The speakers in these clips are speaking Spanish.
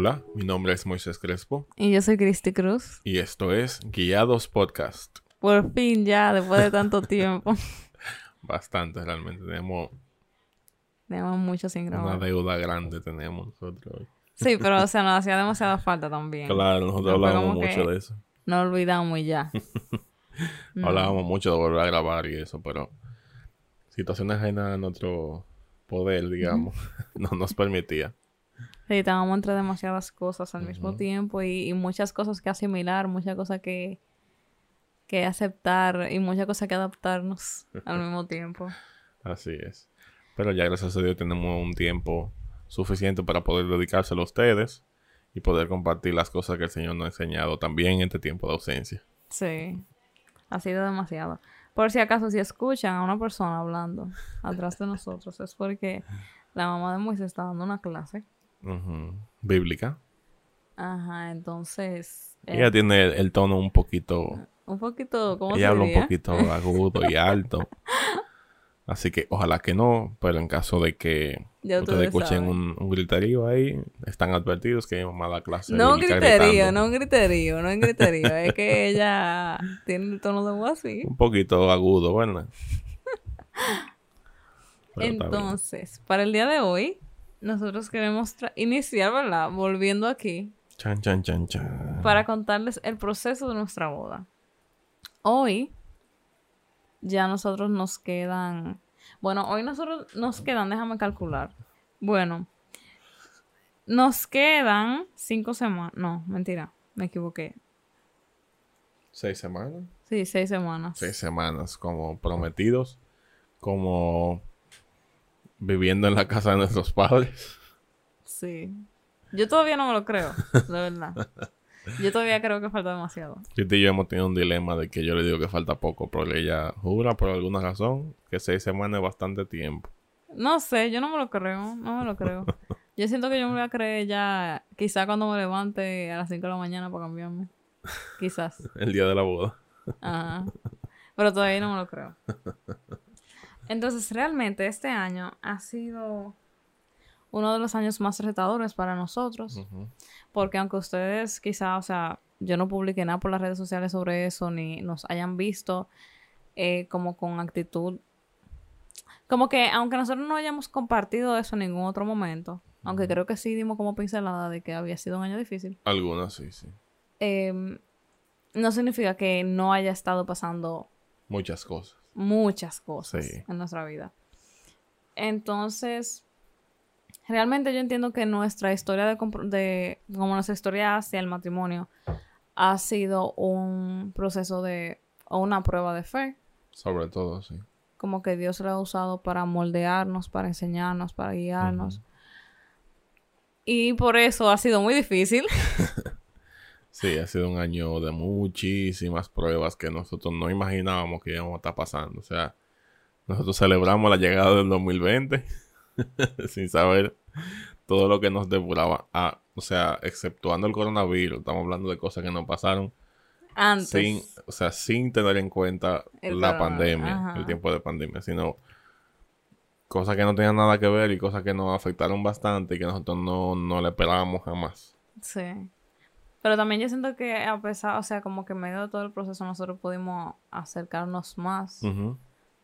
Hola, mi nombre es Moisés Crespo Y yo soy Cristi Cruz. y esto es Guiados Podcast. Por fin ya, después de tanto tiempo. Bastante realmente, tenemos Tenemos mucho sin una grabar. deuda grande tenemos nosotros hoy. Sí, pero o sea, nos hacía demasiada falta también. Claro, nosotros hablábamos mucho de eso. No olvidamos y ya. Hablábamos mucho de volver a grabar y eso, pero situaciones ajenas a nuestro poder, digamos, no nos permitía. Sí, estábamos entre demasiadas cosas al mismo tiempo y, y muchas cosas que asimilar, muchas cosas que, que aceptar y muchas cosas que adaptarnos al mismo tiempo. Así es. Pero ya gracias a Dios tenemos un tiempo suficiente para poder dedicárselo a ustedes y poder compartir las cosas que el Señor nos ha enseñado también en este tiempo de ausencia. Sí, ha sido demasiado. Por si acaso, si escuchan a una persona hablando atrás de nosotros, es porque la mamá de Moisés está dando una clase. Ujú. Bíblica. Ajá, entonces... eh, Ella tiene el, el tono un poquito. un poquito, ¿cómo se Ella habla un poquito agudo y alto. Así que ojalá que no, pero en caso de que Ya ustedes escuchen un, un griterío ahí, están advertidos que mi mamá da clase. No un griterío, no un griterío, no un griterío. es que ella tiene el tono de voz así. Un poquito agudo, ¿verdad? Entonces, para el día de hoy, nosotros queremos iniciar, ¿verdad? Volviendo aquí Chan, chan, chan, chan. para contarles el proceso de nuestra boda. Hoy ya nosotros nos quedan, bueno, hoy nosotros nos quedan, déjame calcular. Bueno, nos quedan cinco semanas, no, mentira, me equivoqué. ¿Seis semanas? Sí, seis semanas. Seis semanas como prometidos, como viviendo en la casa de nuestros padres. Sí. Yo todavía no me lo creo, de verdad. Yo todavía creo que falta demasiado. Titi y yo hemos tenido un dilema de que yo le digo que falta poco, pero ella jura por alguna razón que seis semanas es bastante tiempo. No sé, yo no me lo creo, no me lo creo. Yo siento que yo me voy a creer ya, quizá cuando me levante a las 5 de la mañana para cambiarme. Quizás. El día de la boda. Ajá. Pero todavía no me lo creo. Entonces, realmente este año ha sido uno de los años más retadores para nosotros. Porque aunque ustedes quizá, o sea, yo no publiqué nada por las redes sociales sobre eso, ni nos hayan visto eh, como con actitud. Como que aunque nosotros no hayamos compartido eso en ningún otro momento, aunque creo que sí dimos como pincelada de que había sido un año difícil, Algunas sí, sí. eh, no significa que no haya estado pasando Muchas cosas. Muchas cosas Sí. en nuestra vida. Entonces, realmente yo entiendo que nuestra historia de como nuestra historia hacia el matrimonio ha sido un proceso de o una prueba de fe, Sobre todo, sí. como que Dios lo ha usado para moldearnos, para enseñarnos, para guiarnos. Y por eso ha sido muy difícil. Sí, ha sido un año de muchísimas pruebas que nosotros no imaginábamos que íbamos a estar pasando. O sea, nosotros celebramos la llegada del 2020 sin saber todo lo que nos devoraba. Ah, o sea, exceptuando el coronavirus, estamos hablando de cosas que nos pasaron Antes. sin, o sea, sin tener en cuenta El la pandemia, ajá. el tiempo de pandemia, sino cosas que no tenían nada que ver y cosas que nos afectaron bastante y que nosotros no, no le esperábamos jamás. Sí. Pero también yo siento que a pesar, o sea, como que en medio de todo el proceso nosotros pudimos acercarnos más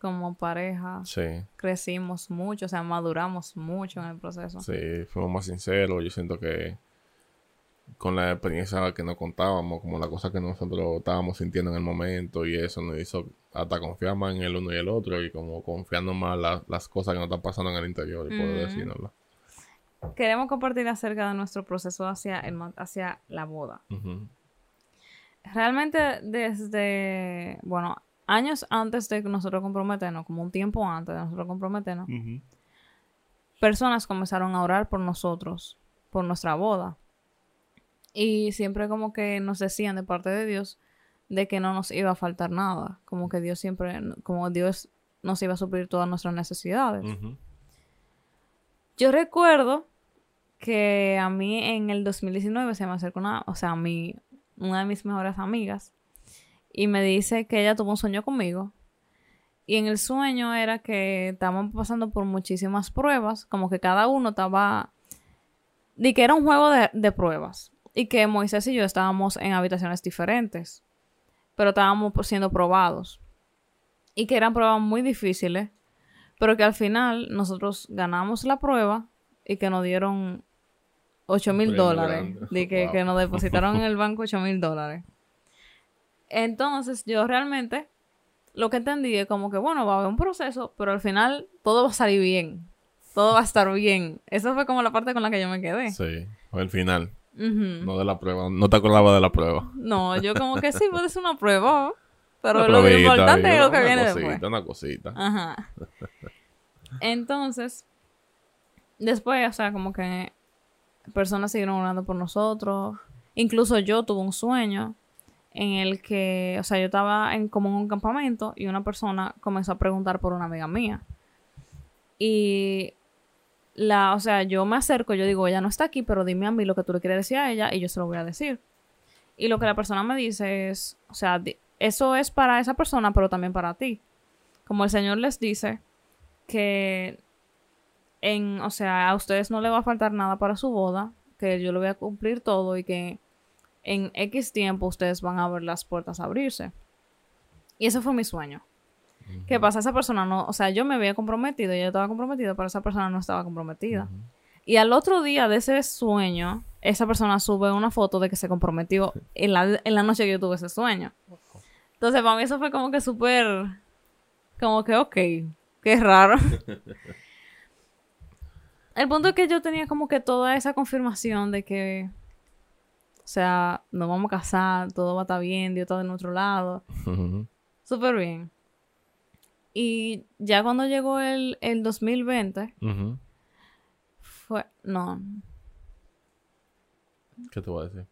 como pareja. Sí. Crecimos mucho, o sea, maduramos mucho en el proceso. Sí, fuimos más sinceros. Yo siento que con la experiencia que nos contábamos, como la cosa que nosotros estábamos sintiendo en el momento y eso nos hizo hasta confiar más en el uno y el otro y como confiando más la- las cosas que nos están pasando en el interior y poder. Queremos compartir acerca de nuestro proceso hacia, el, hacia la boda. Realmente desde, bueno, años antes de que nosotros comprometernos, como un tiempo antes de nosotros comprometernos, personas comenzaron a orar por nosotros, por nuestra boda. Y siempre como que nos decían de parte de Dios de que no nos iba a faltar nada, como que Dios siempre, como Dios nos iba a suplir todas nuestras necesidades. Yo recuerdo que a mí en el 2019 se me acercó una, o sea, mi, una de mis mejores amigas y me dice que ella tuvo un sueño conmigo Y en el sueño era que estábamos pasando por muchísimas pruebas, como que cada uno estaba de que era un juego de, de pruebas y que Moisés y yo estábamos en habitaciones diferentes, pero estábamos siendo probados y que eran pruebas muy difíciles, pero que al final nosotros ganamos la prueba y que nos dieron 8 mil dólares, de que, Wow. que nos depositaron en el banco 8 mil dólares. Entonces yo realmente lo que entendí es como que, bueno, va a haber un proceso, pero al final todo va a salir bien. Todo va a estar bien. Eso fue como la parte con la que yo me quedé. Sí. O el final. No de la prueba. No te acordabas de la prueba. No, yo como que sí, puede ser una prueba, pero Una lo importante es lo que viene cosita, después. Una cosita. Ajá. Entonces, después, o sea, como que personas siguieron orando por nosotros. Incluso yo tuve un sueño en el que, o sea, yo estaba en como en un campamento y una persona comenzó a preguntar por una amiga mía. Y la, o sea, yo me acerco, yo digo, ella no está aquí, pero dime a mí lo que tú le quieres decir a ella y yo se lo voy a decir. Y lo que la persona me dice es, o sea, eso es para esa persona, pero también para ti. Como el Señor les dice que en, o sea, a ustedes no le va a faltar nada para su boda, que yo le voy a cumplir todo y que en X tiempo ustedes van a ver las puertas abrirse. Y ese fue mi sueño. ¿Qué pasa? Esa persona no, o sea, yo me había comprometido y ella estaba comprometida, pero esa persona no estaba comprometida. Y al otro día de ese sueño, esa persona sube una foto de que se comprometió en la, en la noche que yo tuve ese sueño. Entonces, para mí eso fue como que súper, como que, ok, qué raro. El punto es que yo tenía como que toda esa confirmación de que, o sea, nos vamos a casar, todo va a estar bien, Dios está de nuestro lado. Ujú. Súper bien. Y ya cuando llegó el, el 2020, Ujú. fue, no, ¿Qué te voy a decir?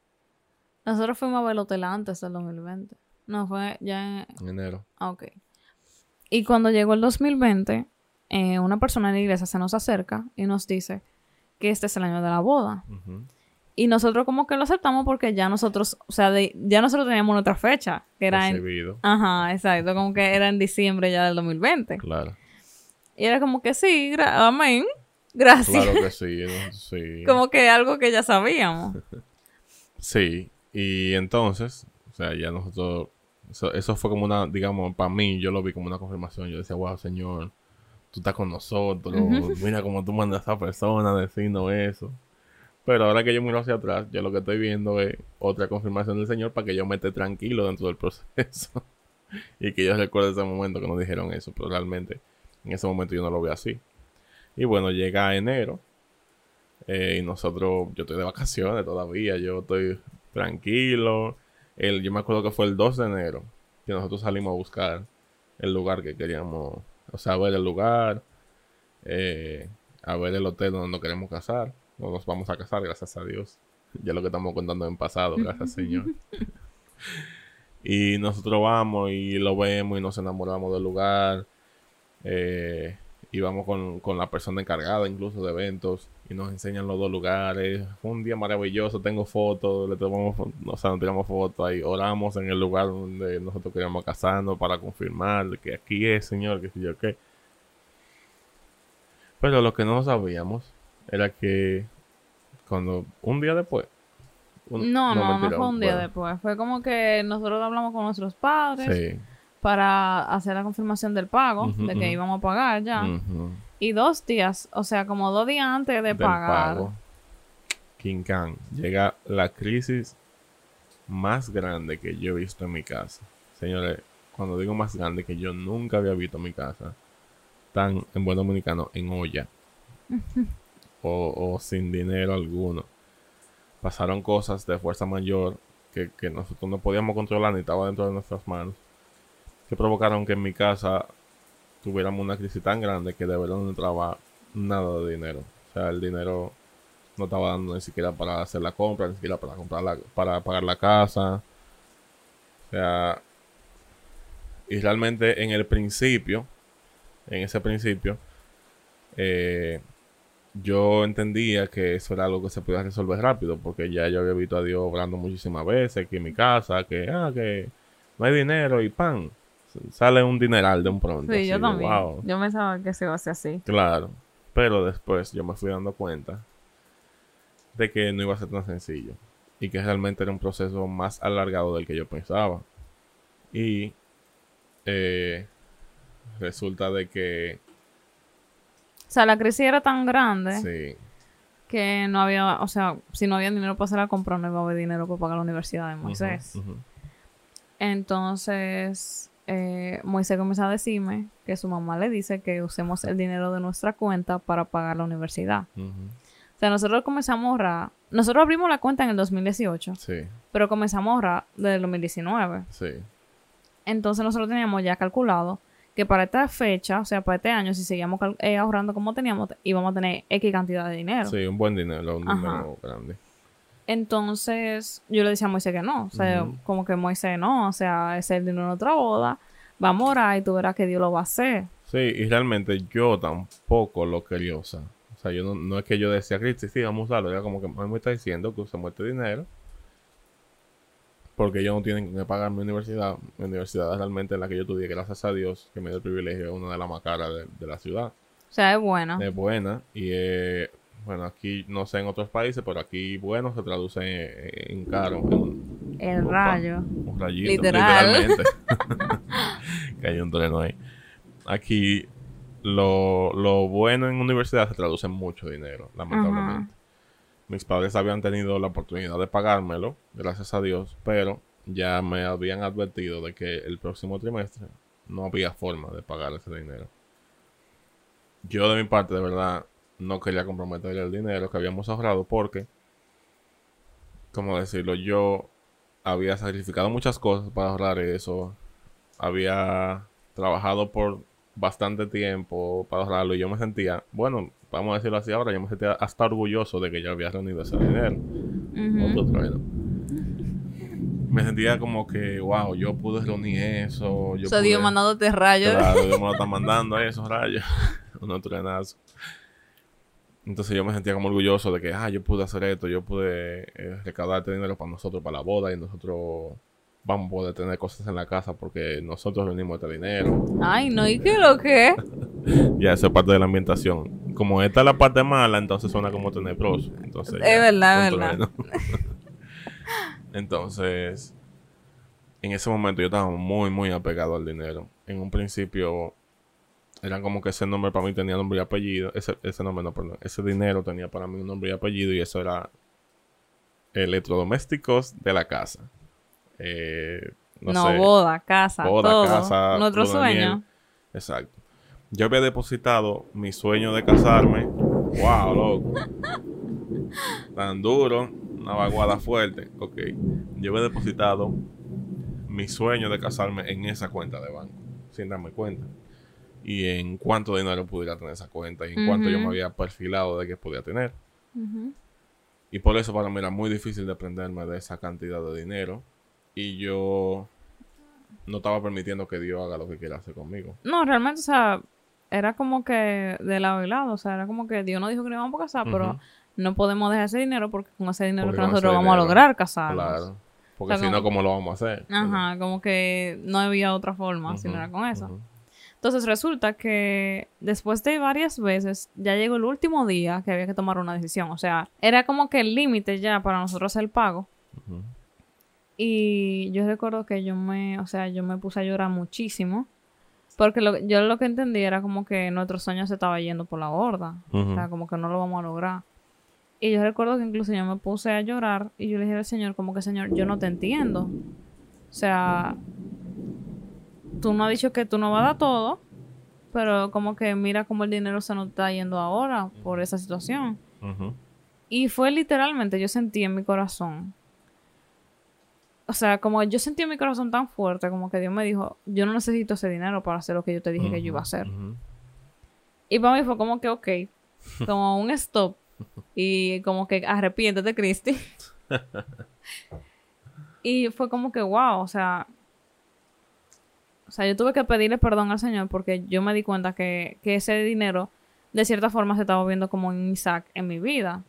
nosotros fuimos a ver el hotel antes del 2020. No, fue ya en, En enero. ah, ok. Y cuando llegó el 2020, eh, una persona en la iglesia se nos acerca y nos dice que este es el año de la boda. Y nosotros como que lo aceptamos porque ya nosotros, o sea, de- ya nosotros teníamos nuestra fecha, que era en... Ajá, exacto, como que era en diciembre ya del 2020. Claro. Y era como que sí, gra- amén, gracias. Claro que sí. Sí. Como que algo que ya sabíamos. Sí. Y entonces, o sea, ya nosotros. Eso, eso fue como una, digamos, para mí, yo lo vi como una confirmación. Yo decía, wow, Señor, tú estás con nosotros. Mira cómo tú mandas a esa persona decirnos eso. Pero ahora que yo miro hacia atrás, yo lo que estoy viendo es otra confirmación del Señor para que yo me esté tranquilo dentro del proceso. y que yo recuerde ese momento que nos dijeron eso. Pero realmente, en ese momento yo no lo veo así. Y bueno, llega enero. eh, y nosotros, yo estoy de vacaciones todavía, yo estoy tranquilo. El, yo me acuerdo que fue el 2 de enero que nosotros salimos a buscar el lugar que queríamos, o sea, a ver el lugar, eh, a ver el hotel donde nos queremos casar, o nos vamos a casar, gracias a Dios. Ya lo que estamos contando en pasado, gracias Señor. y nosotros vamos y lo vemos y nos enamoramos del lugar. Eh, y vamos con, con la persona encargada incluso de eventos y nos enseñan los dos lugares. Fue un día maravilloso, tengo fotos, le tomamos, o sea, nos tiramos fotos ahí, oramos en el lugar donde nosotros queríamos casarnos para confirmar que aquí es, Señor, que si yo qué. Pero lo que no sabíamos era que cuando un día después. un- No, no, no fue un día bueno, después. Fue como que nosotros hablamos con nuestros padres Sí. para hacer la confirmación del pago, de que íbamos a pagar ya. Ujú. Y dos días, o sea, como dos días antes de del pagar. pago, King Khan, llega la crisis más grande que yo he visto en mi casa. Señores, cuando digo más grande que yo nunca había visto en mi casa, tan en buen dominicano, en olla. o, o sin dinero alguno. Pasaron cosas de fuerza mayor que, que nosotros no podíamos controlar ni estaba dentro de nuestras manos. Que provocaron que en mi casa tuviéramos una crisis tan grande que de verdad no entraba nada de dinero. O sea, el dinero no estaba dando ni siquiera para hacer la compra, ni siquiera para comprar la, para pagar la casa. O sea, y realmente en el principio, en ese principio, eh, yo entendía que eso era algo que se podía resolver rápido, porque ya yo había visto a Dios obrando muchísimas veces aquí en mi casa, que, ah, que no hay dinero y pan, sale un dineral de un pronto. Sí, así yo también. wow. Yo pensaba que se iba a hacer así. Claro, pero después yo me fui dando cuenta de que no iba a ser tan sencillo y que realmente era un proceso más alargado del que yo pensaba. Y eh, resulta de que... O sea, la crisis era tan grande Sí, que no había, o sea, si no había dinero para hacer la compra, no iba a haber dinero para pagar la universidad de Moisés. Entonces, eh, Moisés comenzó a decirme que su mamá le dice que usemos el dinero de nuestra cuenta para pagar la universidad. O sea, nosotros comenzamos a ahorrar. Nosotros abrimos la cuenta en el 2018, Sí, pero comenzamos a ahorrar desde el 2019. sí. Entonces, nosotros teníamos ya calculado que para esta fecha, o sea, para este año, si seguíamos eh, ahorrando como teníamos, íbamos a tener X cantidad de dinero. Sí, un buen dinero, un Ajá. dinero grande. Entonces, yo le decía a Moisés que no. O sea, como que Moisés no. O sea, ese es el dinero de nuestra boda. Vamos a orar y tú verás que Dios lo va a hacer. Sí, y realmente yo tampoco lo quería usar. O sea, yo no, no es que yo decía, Cristi, sí, vamos a usarlo. Era como que "Mami me está diciendo que usemos este dinero. Porque ellos no tienen que pagar mi universidad. Mi universidad es realmente en la que yo estudié, gracias a Dios, que me dio el privilegio, es una de las más caras de, de la ciudad. O sea, es bueno. Es buena. Y eh, bueno, aquí, no sé en otros países, pero aquí bueno se traduce en, en caro. en- El rayo. un rayito, Literal. literalmente. que hay un trueno ahí. Aquí, lo, lo bueno en universidad se traduce en mucho dinero, lamentablemente. Mis padres habían tenido la oportunidad de pagármelo, gracias a Dios, pero ya me habían advertido de que el próximo trimestre no había forma de pagar ese dinero. Yo de mi parte, de verdad, no quería comprometer el dinero que habíamos ahorrado porque, como decirlo, yo había sacrificado muchas cosas para ahorrar eso. Había trabajado por bastante tiempo para ahorrarlo y yo me sentía, bueno, vamos a decirlo así ahora, yo me sentía hasta orgulloso de que yo había reunido ese dinero. Me sentía como que, wow, yo pude reunir eso. Yo O sea, Dios mandándote rayos. Claro, Dios me lo está mandando a esos rayos. Unos truenazos. Entonces yo me sentía como orgulloso de que, ah, yo pude hacer esto, yo pude eh, recaudar este dinero para nosotros, para la boda, y nosotros vamos a poder tener cosas en la casa porque nosotros venimos este dinero. Ay, no, ¿y qué lo que? Ya, eso es parte de la ambientación. Como esta es la parte mala, entonces suena como tenebroso. Entonces, Es ya, verdad, es verdad. entonces, en ese momento yo estaba muy, muy apegado al dinero. En un principio, eran como que ese nombre para mí tenía nombre y apellido. Ese, ese nombre no, perdón. Ese dinero tenía para mí un nombre y apellido y eso era electrodomésticos de la casa. Eh, no, No, sé, boda, casa, boda, todo. casa, Nuestro sueño. Exacto. Yo había depositado mi sueño de casarme. Wow, loco. Tan duro. Una vaguada fuerte. Ok. Yo había depositado mi sueño de casarme en esa cuenta de banco. Sin darme cuenta. Y en cuánto dinero pudiera tener esa cuenta. Y en cuánto yo me había perfilado de que podía tener. Y por eso para mí era muy difícil desprenderme de esa cantidad de dinero. Y yo no estaba permitiendo que Dios haga lo que quiera hacer conmigo. No, realmente, o sea, era como que de lado y lado. O sea, era como que Dios nos dijo que nos íbamos a casar, pero no podemos dejar ese dinero porque con ese dinero Porque que con nosotros vamos a lograr casarnos. Claro. Porque O sea, si no, ¿cómo lo vamos a hacer? Ajá, como que no había otra forma si no era con eso. Entonces resulta que después de varias veces ya llegó el último día que había que tomar una decisión. O sea, era como que el límite ya para nosotros el pago. Y yo recuerdo que yo me, o sea, yo me puse a llorar muchísimo. Porque lo, yo lo que entendí era como que nuestro sueño se estaba yendo por la borda. O sea, como que no lo vamos a lograr. Y yo recuerdo que incluso yo me puse a llorar y yo le dije al Señor, como que Señor, yo no te entiendo. O sea, tú no has dicho que tú no vas a dar todo, pero como que mira cómo el dinero se nos está yendo ahora por esa situación. Ujú. Y fue literalmente, yo sentí en mi corazón. O sea, como yo sentí en mi corazón tan fuerte, como que Dios me dijo, yo no necesito ese dinero para hacer lo que yo te dije que yo iba a hacer. Y para mí fue como que, ok, como un stop. Y como que arrepiéntete, Cristi. y fue como que, wow, o sea. O sea, yo tuve que pedirle perdón al Señor porque yo me di cuenta que, que ese dinero, de cierta forma, se estaba viendo como un Isaac en mi vida.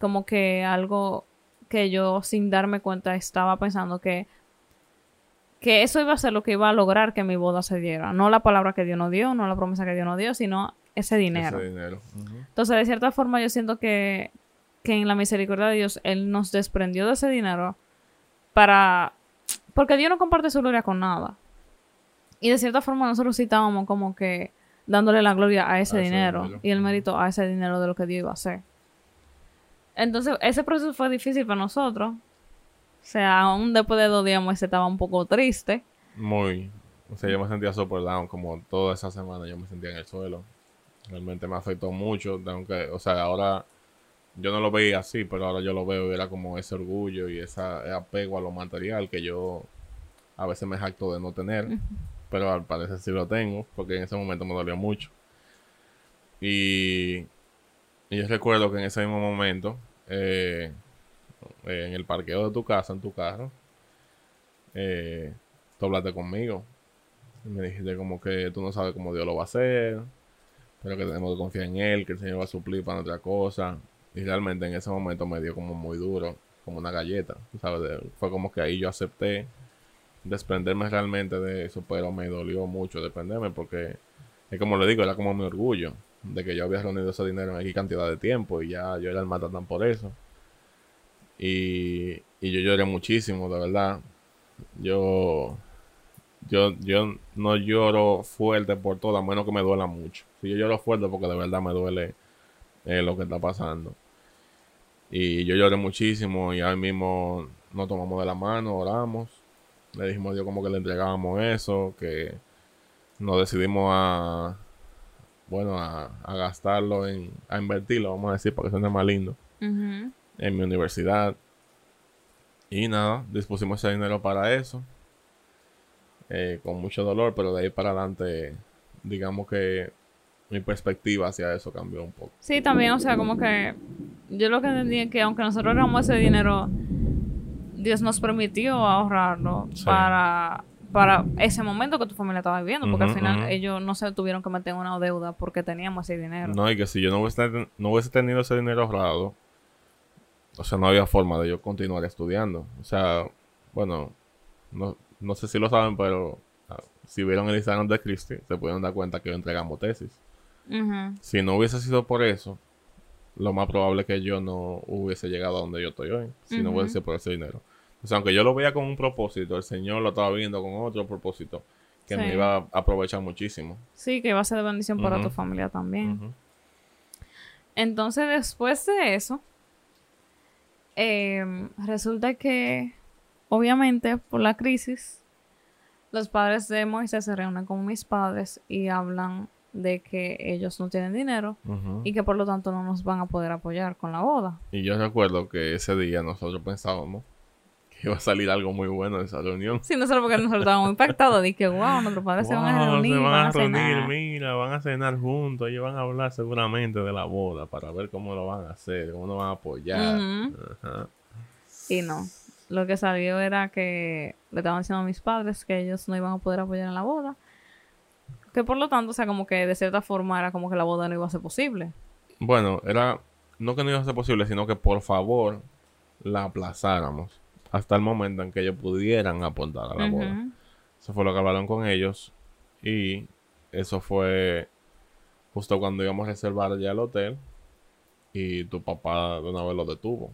Como que algo que yo, sin darme cuenta, estaba pensando que. Que eso iba a ser lo que iba a lograr que mi boda se diera. No la palabra que Dios nos dio, no la promesa que Dios nos dio, sino ese dinero. Ese dinero. Entonces, de cierta forma, yo siento que que en la misericordia de Dios Él nos desprendió de ese dinero para... Porque Dios no comparte su gloria con nada. Y de cierta forma nosotros sí estábamos como que dándole la gloria a ese A ese dinero y el mérito a ese dinero de lo que Dios iba a hacer. Entonces, ese proceso fue difícil para nosotros. O sea, aún después de dos días Moisés estaba un poco triste. Muy. O sea, yo me sentía super down como toda esa semana yo me sentía en el suelo. Realmente me afectó mucho. Aunque, o sea, ahora yo no lo veía así, pero ahora yo lo veo y era como ese orgullo y esa, ese apego a lo material que yo a veces me jacto de no tener. Pero al parecer sí lo tengo, porque en ese momento me dolió mucho. Y, y yo recuerdo que en ese mismo momento, eh, en el parqueo de tu casa, en tu carro, eh, tú hablaste conmigo. Y me dijiste como que tú no sabes cómo Dios lo va a hacer, pero que tenemos que confiar en Él, que el Señor va a suplir para otra cosa. Y realmente en ese momento me dio como muy duro, como una galleta. ¿sabes? Fue como que ahí yo acepté desprenderme realmente de eso, pero me dolió mucho desprenderme porque es como le digo, era como mi orgullo de que yo había reunido ese dinero en aquí cantidad de tiempo y ya yo era el matatán por eso. Y, y yo lloré muchísimo, de verdad. Yo, yo, yo no lloro fuerte por todo, a menos que me duela mucho. Si yo lloro fuerte porque de verdad me duele eh, lo que está pasando. Y yo lloré muchísimo y ahí mismo nos tomamos de la mano, oramos. Le dijimos a Dios como que le entregábamos eso, que nos decidimos a, bueno, a, a gastarlo, en, a invertirlo, vamos a decir, para que suene más lindo, en mi universidad. Y nada, dispusimos ese dinero para eso, eh, con mucho dolor, pero de ahí para adelante, digamos que mi perspectiva hacia eso cambió un poco. Sí, también, o sea, como que yo lo que entendí es que aunque nosotros ahorramos ese dinero, Dios nos permitió ahorrarlo Sí. para, para ese momento que tu familia estaba viviendo, porque al final ellos no se tuvieron que meter en una deuda porque teníamos ese dinero. No, y que si yo no hubiese, no hubiese tenido ese dinero ahorrado, o sea, no había forma de yo continuar estudiando. O sea, bueno, no, no sé si lo saben, pero ah, si vieron el Instagram de Christy, se pudieron dar cuenta que yo entregamos tesis. Si no hubiese sido por eso, lo más probable es que yo no hubiese llegado a donde yo estoy hoy, si no hubiese sido por ese dinero. O sea, aunque yo lo veía con un propósito, el Señor lo estaba viendo con otro propósito, que me iba a aprovechar muchísimo. Sí, que va a ser de bendición para tu familia también. Entonces, después de eso, em, resulta que, obviamente, por la crisis, los padres de Moisés se reúnen con mis padres y hablan de que ellos no tienen dinero y que por lo tanto no nos van a poder apoyar con la boda. Y yo recuerdo que ese día nosotros pensábamos iba a salir algo muy bueno de esa reunión. Sí, no solo porque nosotros estábamos impactados, que, wow, nuestros padres se van a reunir, se van a reunir, mira, van a cenar juntos, ellos van a hablar seguramente de la boda para ver cómo lo van a hacer, cómo lo van a apoyar. Ajá. Y no. Lo que salió era que le estaban diciendo a mis padres que ellos no iban a poder apoyar en la boda. Que por lo tanto, o sea, como que de cierta forma era como que la boda no iba a ser posible. Bueno, era no que no iba a ser posible, sino que por favor la aplazáramos hasta el momento en que ellos pudieran apuntar a la boda. Ujú. Eso fue lo que hablaron con ellos. Y eso fue justo cuando íbamos a reservar ya el hotel. Y tu papá de una vez lo detuvo.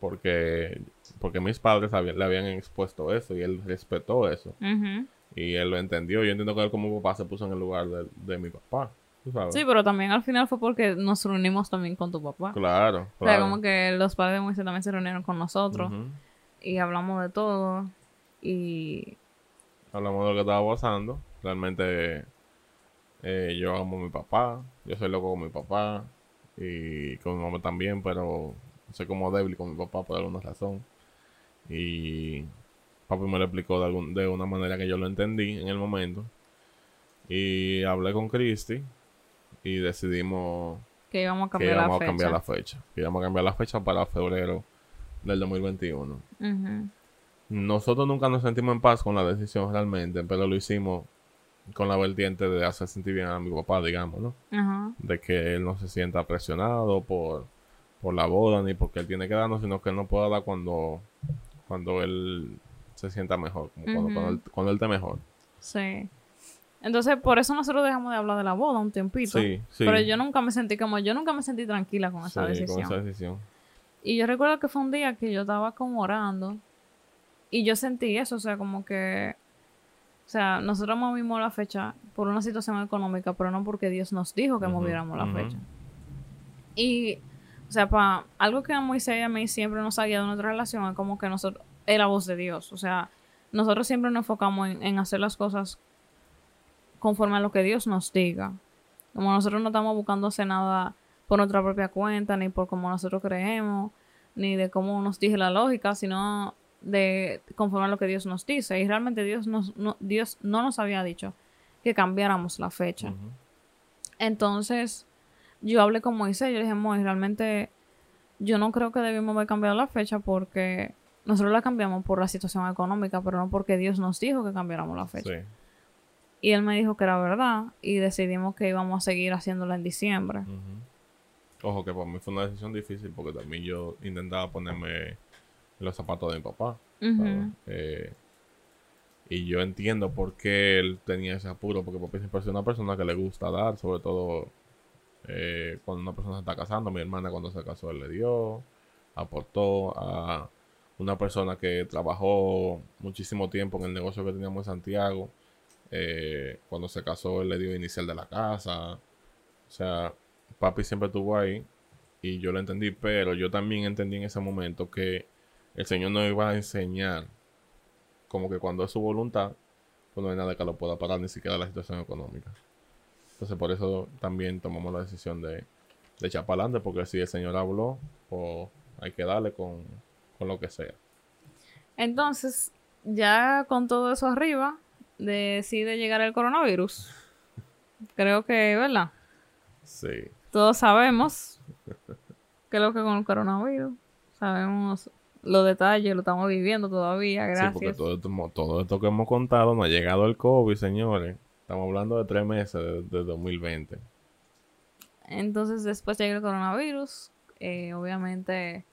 Porque, porque mis padres habían- le habían expuesto eso y él respetó eso. Y él lo entendió. Yo entiendo que él como papá se puso en el lugar de, de mi papá. Sí, pero también al final fue porque nos reunimos también con tu papá. Claro, O sea, claro. como que los padres de Moisés también se reunieron con nosotros Ujú. Y hablamos de todo. Y Hablamos de lo que estaba pasando. Realmente eh, yo amo a mi papá. Yo soy loco con mi papá. Y con mi mamá también, pero soy como débil con mi papá por alguna razón. Y papi me lo explicó de, algún- de una manera que yo lo entendí en el momento. Y hablé con Christy y decidimos que íbamos a que cambiar íbamos la a fecha. cambiar la fecha. Que íbamos a cambiar la fecha para febrero del 2021. Ujú. Nosotros nunca nos sentimos en paz con la decisión realmente, pero lo hicimos con la vertiente de hacer sentir bien a mi papá, digamos, ¿no? De que él no se sienta presionado por, por la boda ni porque él tiene que darnos, sino que él no pueda dar cuando, cuando él se sienta mejor, como cuando, él, cuando él esté mejor. Sí. Entonces, por eso nosotros dejamos de hablar de la boda un tiempito. Sí, sí. Pero yo nunca me sentí como, yo nunca me sentí tranquila con esa Sí, decisión. con esa decisión. Y yo recuerdo que fue un día que yo estaba como orando y yo sentí eso, o sea, como que, o sea, nosotros movimos la fecha por una situación económica, pero no porque Dios nos dijo que Ujú, moviéramos la fecha. Y, o sea, para algo que a Moisés y a mí siempre nos ha guiado en nuestra relación es como que nosotros, es la voz de Dios, o sea, nosotros siempre nos enfocamos en, en hacer las cosas conforme a lo que Dios nos diga. Como nosotros no estamos buscando hacer nada por nuestra propia cuenta, ni por cómo nosotros creemos, ni de cómo nos dice la lógica, sino de conforme a lo que Dios nos dice. Y realmente Dios, nos, no, Dios no nos había dicho que cambiáramos la fecha. Entonces, yo hablé con Moisés, yo le dije, Moisés, realmente yo no creo que debimos haber cambiado la fecha porque nosotros la cambiamos por la situación económica, pero no porque Dios nos dijo que cambiáramos la fecha. Sí. Y él me dijo que era verdad y decidimos que íbamos a seguir haciéndola en diciembre. Ujú. Ojo que para mí fue una decisión difícil porque también yo intentaba ponerme los zapatos de mi papá. Eh, y yo entiendo por qué él tenía ese apuro, porque papi siempre sido una persona que le gusta dar, sobre todo eh, cuando una persona se está casando. Mi hermana cuando se casó él le dio, aportó a una persona que trabajó muchísimo tiempo en el negocio que teníamos en Santiago. Eh, cuando se casó él le dio inicial de la casa. O sea, papi siempre estuvo ahí y yo lo entendí, pero yo también entendí en ese momento que el Señor nos iba a enseñar como que cuando es su voluntad, pues no hay nada que lo pueda parar, ni siquiera la situación económica. Entonces por eso también tomamos la decisión de, de echar para adelante, porque si el Señor habló, pues hay que darle con, con lo que sea. Entonces, ya con todo eso arriba, decide llegar el coronavirus. Creo que, ¿verdad? Sí. Todos sabemos qué es lo que con el coronavirus. Sabemos los detalles, lo estamos viviendo todavía, Sí, gracias. porque todo esto, todo esto que hemos contado no ha llegado el COVID, señores. Estamos hablando de tres meses de, de 2020. Entonces después llega el coronavirus. eh, obviamente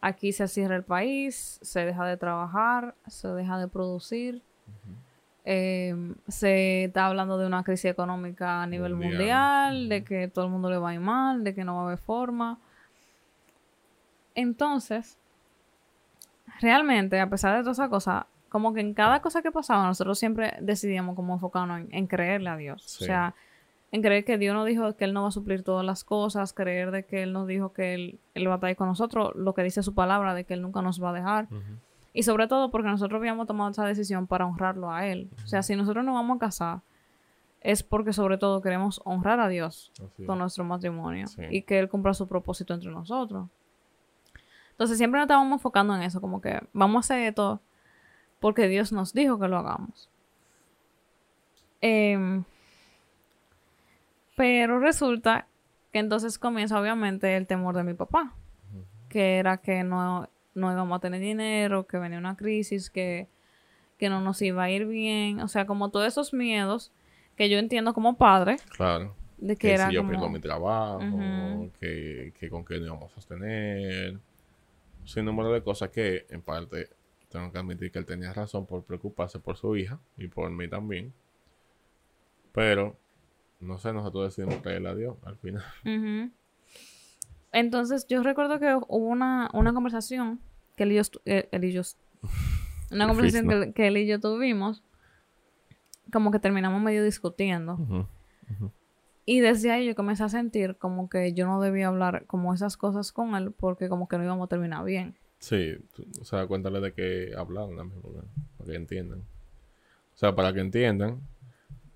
aquí se cierra el país, se deja de trabajar, se deja de producir. Eh, se está hablando de una crisis económica a nivel Mundial. mundial, de que todo el mundo le va a ir mal, de que no va a haber forma. Entonces, realmente, a pesar de todas esas cosas, como que en cada cosa que pasaba, nosotros siempre decidíamos como enfocarnos en, en creerle a Dios. Sí. O sea, en creer que Dios nos dijo que Él no va a suplir todas las cosas, creer de que Él nos dijo que Él, él va a estar ahí con nosotros, lo que dice su palabra, de que Él nunca nos va a dejar. Y sobre todo porque nosotros habíamos tomado esa decisión para honrarlo a Él. O sea, si nosotros nos vamos a casar, es porque sobre todo queremos honrar a Dios con nuestro matrimonio Sí. y que Él cumpla su propósito entre nosotros. Entonces siempre nos estábamos enfocando en eso, como que vamos a hacer esto porque Dios nos dijo que lo hagamos. Em, pero resulta que entonces comienza obviamente el temor de mi papá, que era que no, no íbamos a tener dinero, que venía una crisis, que, que no nos iba a ir bien, o sea, como todos esos miedos que yo entiendo como padre, Claro. de que, que era si yo como... pierdo mi trabajo, que, que con qué no íbamos a sostener. Sin número de cosas que, en parte, tengo que admitir que él tenía razón por preocuparse por su hija y por mí también. Pero, no sé, nosotros decidimos creerle a Dios al final. Entonces, yo recuerdo que hubo una, una conversación que él y yo, eh, él y yo- una conversación que, que él y yo tuvimos, como que terminamos medio discutiendo. Y desde ahí yo comencé a sentir como que yo no debía hablar como esas cosas con él porque como que no íbamos a terminar bien. Sí, o sea, cuéntale de qué hablaron también, para que entiendan. O sea, para que entiendan,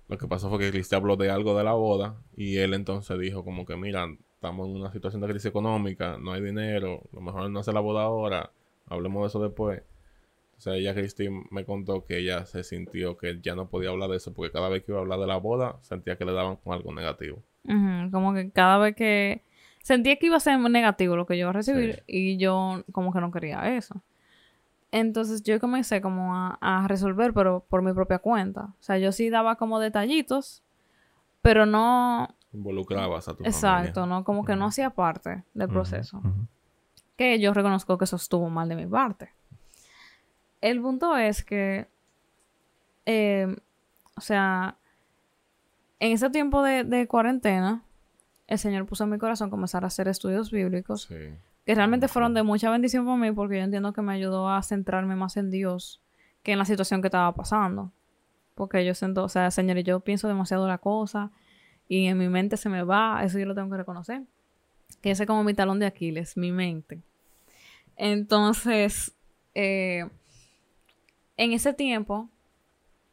lo que pasó fue que Cristian habló de algo de la boda y él entonces dijo como que, mira, estamos en una situación de crisis económica, no hay dinero, lo mejor no hacer la boda ahora, hablemos de eso después. O sea, ella, Cristi, me contó que ella se sintió que ya no podía hablar de eso porque cada vez que iba a hablar de la boda sentía que le daban con algo negativo. Ujú, Como que cada vez que sentía que iba a ser negativo lo que yo iba a recibir Sí. y yo como que no quería eso. Entonces yo comencé como a, a resolver, pero por mi propia cuenta. O sea, yo sí daba como detallitos, pero no, Involucrabas a tu exacto, familia. no, como que no Ujú. hacía parte del proceso. ujú. Que yo reconozco que eso estuvo mal de mi parte. El punto es que, eh, o sea, en ese tiempo de, de cuarentena, el Señor puso en mi corazón comenzar a hacer estudios bíblicos. Sí. que realmente fueron de mucha bendición para mí porque yo entiendo que me ayudó a centrarme más en Dios que en la situación que estaba pasando. Porque yo siento, o sea, Señor, yo pienso demasiado la cosa y en mi mente se me va, eso yo lo tengo que reconocer. Que ese es como mi talón de Aquiles, mi mente. Entonces, eh, en ese tiempo,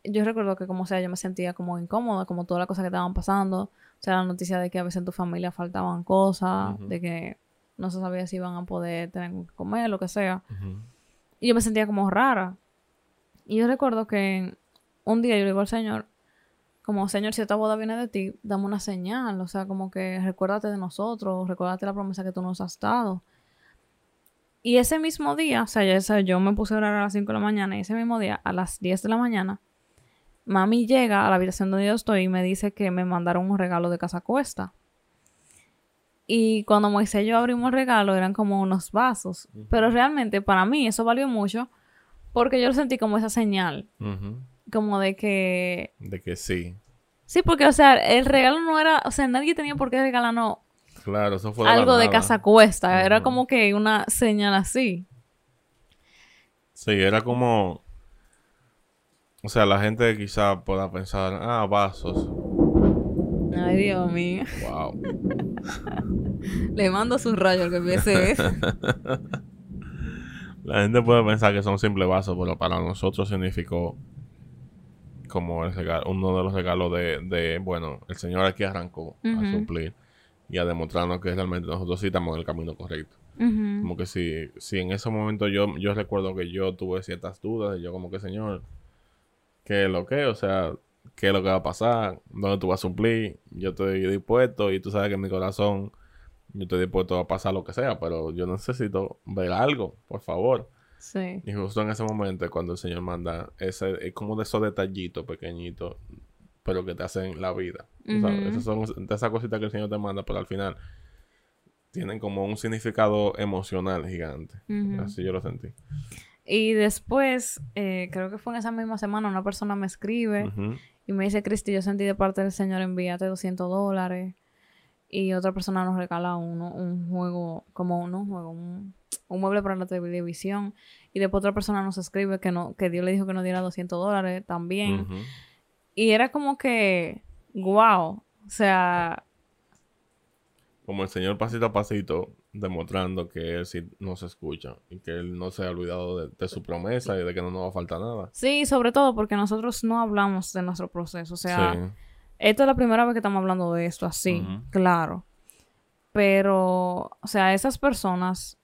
yo recuerdo que como sea, yo me sentía como incómoda, como todas las cosas que estaban pasando. O sea, la noticia de que a veces en tu familia faltaban cosas, de que no se sabía si iban a poder tener que comer, lo que sea. Y yo me sentía como rara. Y yo recuerdo que un día yo le digo al Señor, como Señor, si esta boda viene de ti, dame una señal. O sea, como que recuérdate de nosotros, recuérdate la promesa que tú nos has dado. Y ese mismo día, o sea, ya yo me puse a orar a las 5 de la mañana y ese mismo día, a las 10 de la mañana, mami llega a la habitación donde yo estoy y me dice que me mandaron un regalo de casa cuesta. Y cuando Moisés y yo abrimos el regalo, eran como unos vasos. Pero realmente para mí eso valió mucho porque yo lo sentí como esa señal. Como de que. De que sí. Sí, porque, o sea, el regalo no era. O sea, nadie tenía por qué regalarnos Claro, eso fue de la algo de nada. casa cuesta. Era como que una señal así. Sí, era como... O sea, la gente quizá pueda pensar, ah, vasos. Ay, Dios mío. Wow. Le mando su rayo al que empiece eso. La gente puede pensar que son simples vasos, pero para nosotros significó como el regalo- uno de los regalos de, de, bueno, el Señor aquí arrancó a Ujú. suplir y a demostrarnos que realmente nosotros sí estamos en el camino correcto. Como que si, si en ese momento yo, yo recuerdo que yo tuve ciertas dudas y yo como que, Señor, ¿qué es lo que? O sea, ¿qué es lo que va a pasar? ¿Dónde tú vas a suplir? Yo estoy dispuesto y tú sabes que en mi corazón yo estoy dispuesto a pasar lo que sea, pero yo necesito ver algo, por favor. Sí. Y justo en ese momento cuando el Señor manda ese, es como de esos detallitos pequeñitos, pero que te hacen la vida. Esas son de esas cositas que el Señor te manda, pero al final tienen como un significado emocional gigante. Así yo lo sentí. Y después, eh, creo que fue en esa misma semana, una persona me escribe y me dice, Cristi, yo sentí de parte del Señor envíate 200 dólares. Y otra persona nos regala uno, un juego, como uno, un juego, un, un mueble para la televisión. Y después otra persona nos escribe que no que Dios le dijo que nos diera 200 dólares también. Ujú. Y era como que, wow. O sea, Como el Señor pasito a pasito demostrando que Él sí nos escucha y que Él no se ha olvidado de, de su promesa y de que no nos va a faltar nada. sí, sobre todo porque nosotros no hablamos de nuestro proceso. O sea, sí. Esto es la primera vez que estamos hablando de esto así, claro. Pero, o sea, esas personas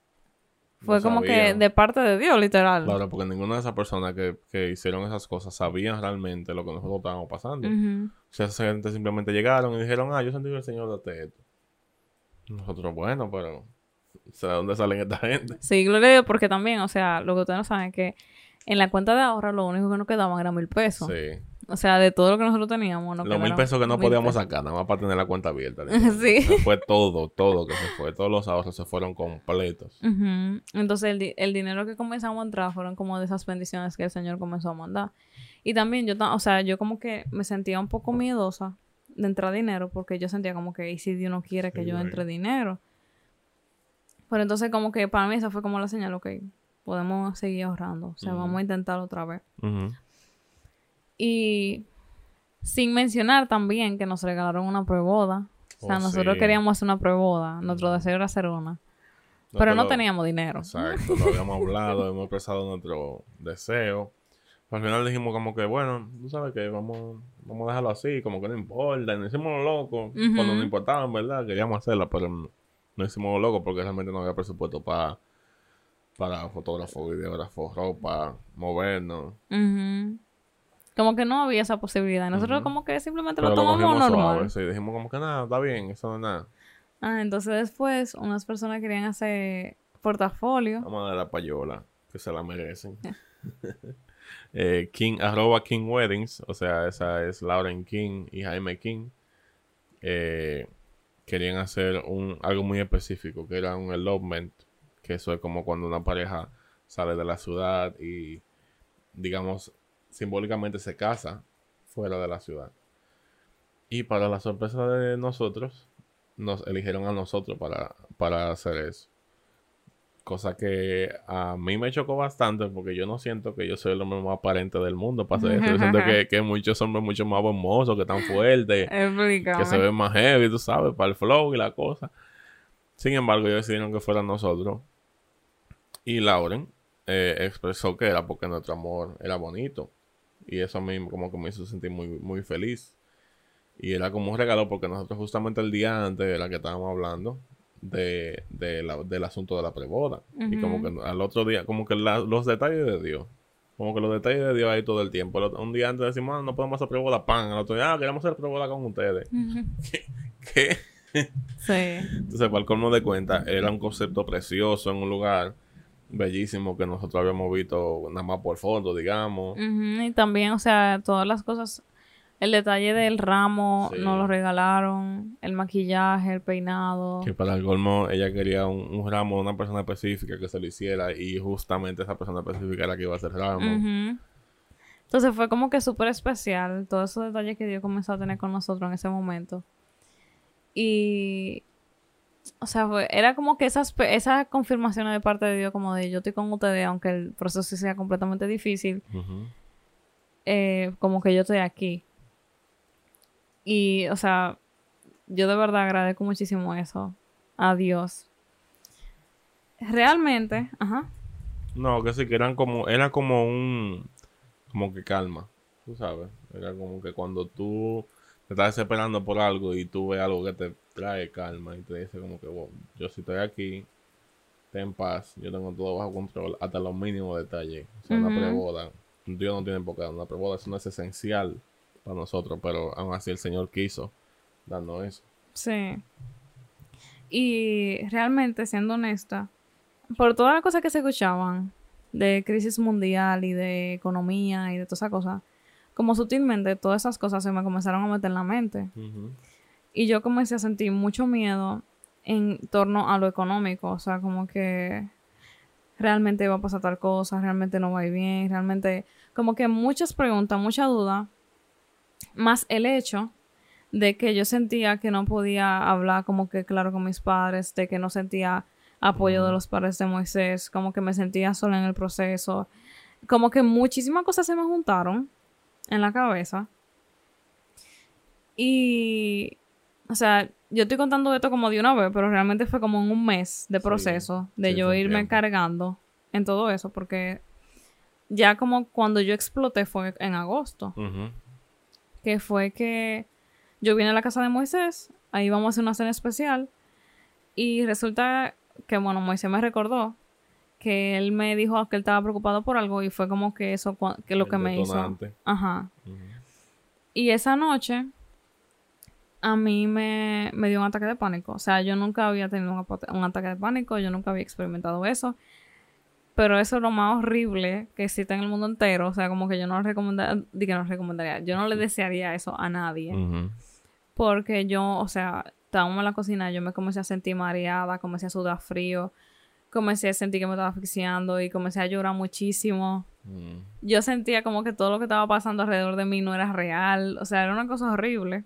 fue No como que de parte de Dios, literal. Claro, porque ninguna de esas personas que, que hicieron esas cosas sabían realmente lo que nosotros estábamos pasando. O sea, esa gente simplemente llegaron y dijeron, ah, yo sentí que el Señor date esto. Nosotros, bueno, pero... O sea, ¿de dónde salen esta gente? Sí, gloria a Dios, porque también, o sea, lo que ustedes no saben es que en la cuenta de ahorro lo único que nos quedaban era mil pesos. Sí. O sea, de todo lo que nosotros teníamos. nos Los mil pesos que no podíamos pesos. sacar, nada más para tener la cuenta abierta. Sí. Se fue todo, todo que se fue. Todos los ahorros se fueron completos. Entonces, el, di- el dinero que comenzamos a entrar fueron como de esas bendiciones que el Señor comenzó a mandar. Y también yo, o sea, yo como que me sentía un poco miedosa de entrar dinero porque yo sentía como que, ¿y si Dios no quiere que Sí, yo entre dinero? Pero entonces como que para mí esa fue como la señal, ok, podemos seguir ahorrando. O sea, vamos a intentarlo otra vez. Y sin mencionar también que nos regalaron una preboda. O sea, Oh, nosotros sí. queríamos hacer una preboda. Nuestro deseo era hacer una. Pero te no teníamos dinero. Exacto, lo habíamos hablado, hemos expresado nuestro deseo. Al final dijimos como que, bueno, tú sabes que vamos, vamos a dejarlo así, como que no importa, y no hicimos lo loco. Ujú. Cuando no importaba, en verdad, queríamos hacerla, pero no, no hicimos lo loco porque realmente no había presupuesto para para fotógrafo, videógrafo, ropa, movernos. Como que no había esa posibilidad. Nosotros como que simplemente Pero lo lo tomamos cogimos normal. suave, sí, dijimos como que nada, está bien, eso no es nada. Ah, entonces después unas personas querían hacer portafolio. Vamos a dar la payola, que se la merecen. eh, King, arroba King Weddings, o sea, esa es Lauren King y Jaime King. Eh, querían hacer un, algo muy específico, que era un elopement, que eso es como cuando una pareja sale de la ciudad y, digamos, simbólicamente se casa fuera de la ciudad. Y para la sorpresa de nosotros, nos eligieron a nosotros para, para hacer eso. Cosa que a mí me chocó bastante porque yo no siento que yo soy el hombre más aparente del mundo para hacer eso. Yo siento que, que muchos hombres mucho más hermosos, que están fuertes, que se ven más heavy, tú sabes, para el flow y la cosa. Sin embargo, ellos decidieron que fueran nosotros. Y Lauren eh, expresó que era porque nuestro amor era bonito. Y eso a mí como que me hizo sentir muy, muy feliz. Y era como un regalo porque nosotros justamente el día antes de la que estábamos hablando de, del asunto de la preboda. Y como que al otro día, como que los detalles de Dios. Como que los detalles de Dios ahí todo el tiempo. un día antes decimos, ah, no podemos hacer preboda, pan. Al otro día, ah, queremos hacer preboda con ustedes. ¿Qué? sí. Entonces, para el colmo de cuenta, era un concepto precioso en un lugar bellísimo que nosotros habíamos visto nada más por foto, digamos. Y también, o sea, todas las cosas el detalle del ramo nos lo regalaron, el maquillaje, el peinado. Que para el colmo ella quería un, ramo de una persona específica que se lo hiciera y justamente esa persona específica era la que iba a hacer el ramo. Entonces fue como que súper especial todos esos detalles que Dios comenzó a tener con nosotros en ese momento. Y, o sea, era como que esas, esas confirmaciones de parte de Dios como de yo estoy con ustedes, aunque el proceso sea completamente difícil, eh, como que yo estoy aquí. Y, o sea, yo de verdad agradezco muchísimo eso a Dios. Realmente, ajá. No, que sí, que eran como, era como un, como que calma, tú sabes. Era como que cuando tú te estás esperando por algo y tú ves algo que te trae calma y te dice como que, wow, yo si estoy aquí, ten paz, yo tengo todo bajo control, hasta los mínimos detalles. O sea, una preboda, Dios no tiene por qué una preboda, eso no es esencial para nosotros, pero aún así el Señor quiso dando eso. Sí. Y realmente, siendo honesta, por todas las cosas que se escuchaban de crisis mundial y de economía y de todas esas cosas, como sutilmente todas esas cosas se me comenzaron a meter en la mente. Y yo comencé a sentir mucho miedo en torno a lo económico, o sea, como que realmente va a pasar tal cosa, realmente no va a ir bien, realmente, como que muchas preguntas, mucha duda, más el hecho de que yo sentía que no podía hablar como que claro con mis padres, de que no sentía apoyo de los padres de Moisés, como que me sentía sola en el proceso, como que muchísimas cosas se me juntaron en la cabeza. Y, o sea, yo estoy contando esto como de una vez, pero realmente fue como en un mes de proceso de yo irme cargando en todo eso, porque ya como cuando yo exploté fue en agosto que fue que yo vine a la casa de Moisés, ahí vamos a hacer una cena especial, y resulta que, bueno, Moisés me recordó que él me dijo que él estaba preocupado por algo y fue como que eso, que lo que me hizo. Ajá. Y esa noche a mí me, me, dio un ataque de pánico. O sea, yo nunca había tenido un, un ataque de pánico, yo nunca había experimentado eso. Pero eso es lo más horrible que existe en el mundo entero. O sea, como que yo no recomendaría, que no recomendaría, yo no le desearía eso a nadie. Porque yo, o sea, estábamos en la cocina, yo me comencé a sentir mareada, comencé a sudar frío, comencé a sentir que me estaba asfixiando y comencé a llorar muchísimo. Mm. Yo sentía como que todo lo que estaba pasando alrededor de mí no era real. O sea, era una cosa horrible.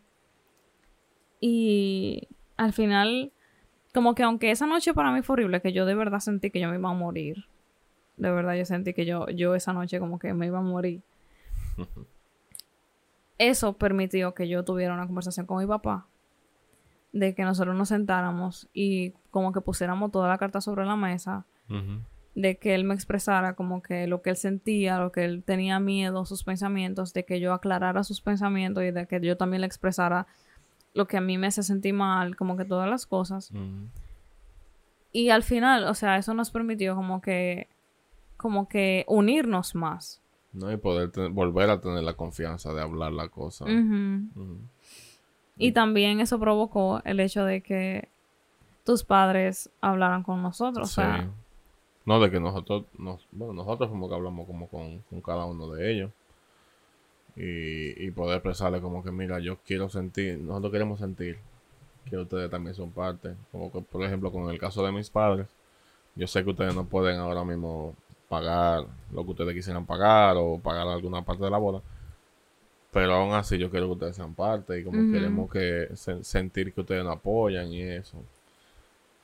Y al final, como que aunque esa noche para mí fue horrible, que yo de verdad sentí que yo me iba a morir de verdad yo sentí que yo, yo esa noche como que me iba a morir. Eso permitió que yo tuviera una conversación con mi papá. De que nosotros nos sentáramos y como que pusiéramos toda la carta sobre la mesa. De que él me expresara como que lo que él sentía, lo que él tenía miedo, sus pensamientos, de que yo aclarara sus pensamientos y de que yo también le expresara lo que a mí me hace sentir mal, como que todas las cosas. Y al final, o sea, eso nos permitió como que como que unirnos más. No, y poder volver a tener la confianza de hablar la cosa. Y también eso provocó el hecho de que tus padres hablaran con nosotros. Sí. no, de que nosotros, bueno, nosotros como que hablamos como con, cada uno de ellos. Y, y, poder expresarle como que, mira, yo quiero sentir, nosotros queremos sentir que ustedes también son parte. Como que, por ejemplo, con el caso de mis padres, yo sé que ustedes no pueden ahora mismo pagar lo que ustedes quisieran pagar o pagar alguna parte de la boda. Pero aún así yo quiero que ustedes sean parte y como queremos que sentir que ustedes nos apoyan y eso.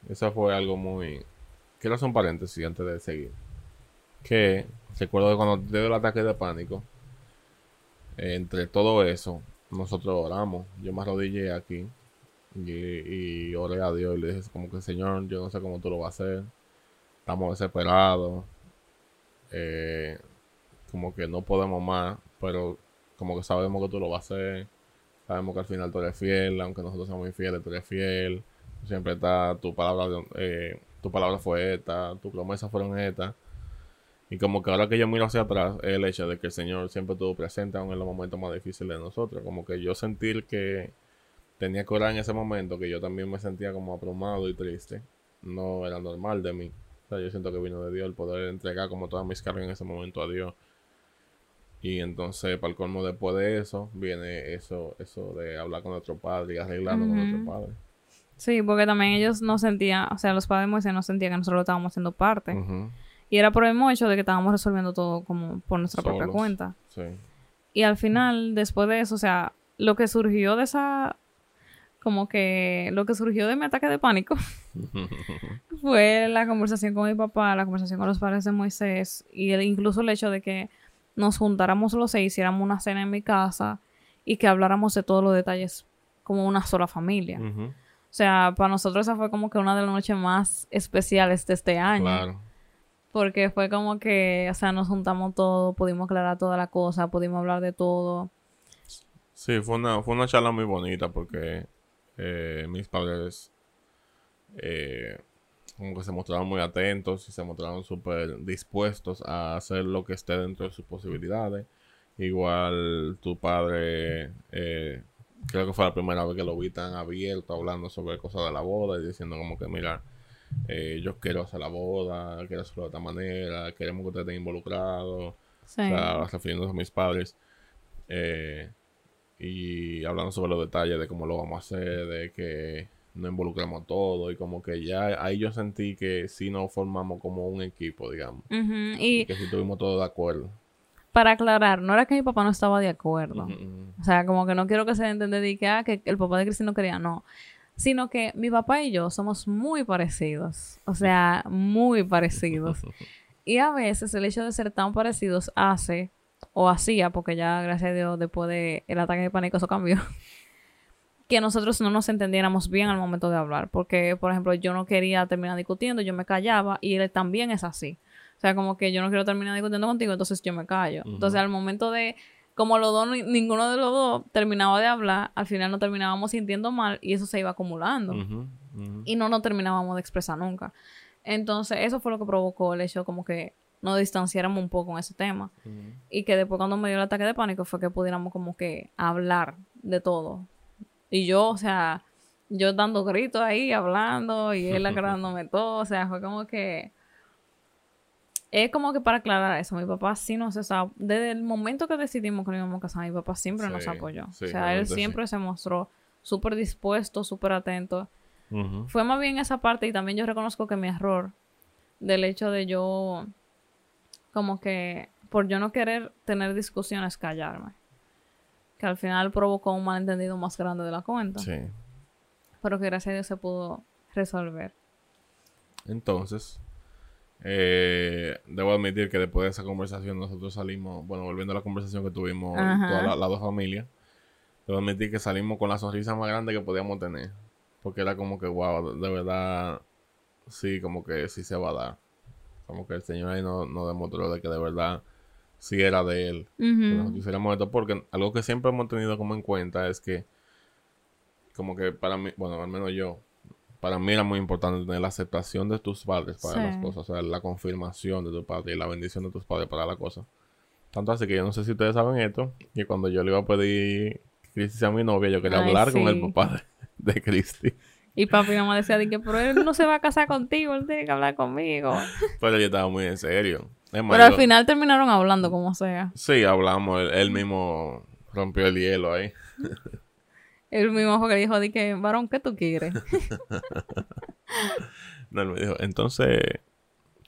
Eso fue algo muy... Quiero hacer un paréntesis antes de seguir. Que recuerdo que cuando te dio el ataque de pánico, entre todo eso, nosotros oramos. Yo me arrodillé aquí y, y, oré a Dios y le dije como que Señor, yo no sé cómo tú lo vas a hacer. Estamos desesperados. Eh, como que no podemos más, pero como que sabemos que tú lo vas a hacer. Sabemos que al final tú eres fiel, aunque nosotros somos infieles, tú eres fiel. Siempre está tu palabra, eh, tu palabra fue esta, tu promesa fueron estas. Y como que ahora que yo miro hacia atrás, el hecho de que el Señor siempre estuvo presente aún en los momentos más difíciles de nosotros. Como que yo sentir que tenía que orar en ese momento, que yo también me sentía como abrumado y triste, no era normal de mí. Yo siento que vino de Dios el poder entregar como todas mis cargas en ese momento a Dios. Y entonces, para el colmo, después de eso, viene eso, eso de hablar con nuestro padre y arreglando con nuestro padre. Sí, porque también ellos no sentían, o sea, los padres de Moisés no sentían que nosotros lo estábamos haciendo parte. Y era por el mismo hecho de que estábamos resolviendo todo como por nuestra propia cuenta. Sí. Y al final, después de eso, o sea, lo que surgió de esa como que lo que surgió de mi ataque de pánico fue la conversación con mi papá, la conversación con los padres de Moisés y el, incluso el hecho de que nos juntáramos los seis, hiciéramos una cena en mi casa y que habláramos de todos los detalles como una sola familia. O sea, para nosotros esa fue como que una de las noches más especiales de este año. Claro. Porque fue como que, o sea, nos juntamos todo, pudimos aclarar toda la cosa, pudimos hablar de todo. Sí, fue una, fue una charla muy bonita porque eh, mis padres eh, como que se mostraron muy atentos y se mostraron súper dispuestos a hacer lo que esté dentro de sus posibilidades. Igual tu padre, eh, creo que fue la primera vez que lo vi tan abierto hablando sobre cosas de la boda y diciendo como que, mira, eh, yo quiero hacer la boda, quiero hacerlo de esta manera, queremos que ustedes estén involucrados. O sea, refiriéndose a mis padres. Y hablando sobre los detalles de cómo lo vamos a hacer, de que no involucramos todo y como que ya ahí yo sentí que sí nos formamos como un equipo, digamos. y, que sí estuvimos todos de acuerdo. Para aclarar, no era que mi papá no estaba de acuerdo. O sea, como que no quiero que se entienda de que, ah, que el papá de Cristina no quería, no. Sino que mi papá y yo somos muy parecidos. O sea, muy parecidos. y a veces el hecho de ser tan parecidos hace, o hacía, porque ya gracias a Dios después del ataque de pánico eso cambió que nosotros no nos entendiéramos bien al momento de hablar. Porque, por ejemplo, yo no quería terminar discutiendo, yo me callaba y él también es así. O sea, como que yo no quiero terminar discutiendo contigo, entonces yo me callo. Entonces, al momento de, como los dos, ninguno de los dos terminaba de hablar, al final nos terminábamos sintiendo mal y eso se iba acumulando. Y no nos terminábamos de expresar nunca. Entonces, eso fue lo que provocó el hecho como que nos distanciáramos un poco en ese tema. Y que después cuando me dio el ataque de pánico fue que pudiéramos como que hablar de todo. Y yo, o sea, yo dando gritos ahí, hablando, y él aclarándome todo, o sea, fue como que... Es como que para aclarar eso, mi papá sí nos... Sea, desde el momento que decidimos que nos íbamos a casar, mi papá siempre nos apoyó. o sea, él siempre se mostró súper dispuesto, súper atento. Fue más bien esa parte y también yo reconozco que mi error del hecho de yo como que por yo no querer tener discusiones callarme que al final provocó un malentendido más grande de la cuenta. Sí. Pero que gracias a Dios se pudo resolver. Entonces, eh, debo admitir que después de esa conversación nosotros salimos, bueno, volviendo a la conversación que tuvimos todas las dos familias, debo admitir que salimos con la sonrisa más grande que podíamos tener. Porque era como que, wow, de verdad, sí, como que sí se va a dar. Como que el Señor ahí nos no demostró de que de verdad si era de él. esto porque algo que siempre hemos tenido como en cuenta es que, como que para mí, bueno, al menos yo, para mí era muy importante tener la aceptación de tus padres para las cosas, o sea, la confirmación de tu padre y la bendición de tus padres para la cosa. Tanto así que yo no sé si ustedes saben esto, que cuando yo le iba a pedir Cristi a mi novia, yo quería hablar con el papá de, Cristi. Y papi y mamá decía que, pero él no se va a casar contigo, él tiene que hablar conmigo. Pero yo estaba muy en serio. Pero al final terminaron hablando como sea. Sí, hablamos. Él, mismo rompió el hielo ahí. él mismo fue que dijo, di que, varón, ¿qué tú quieres? no, él me dijo, entonces,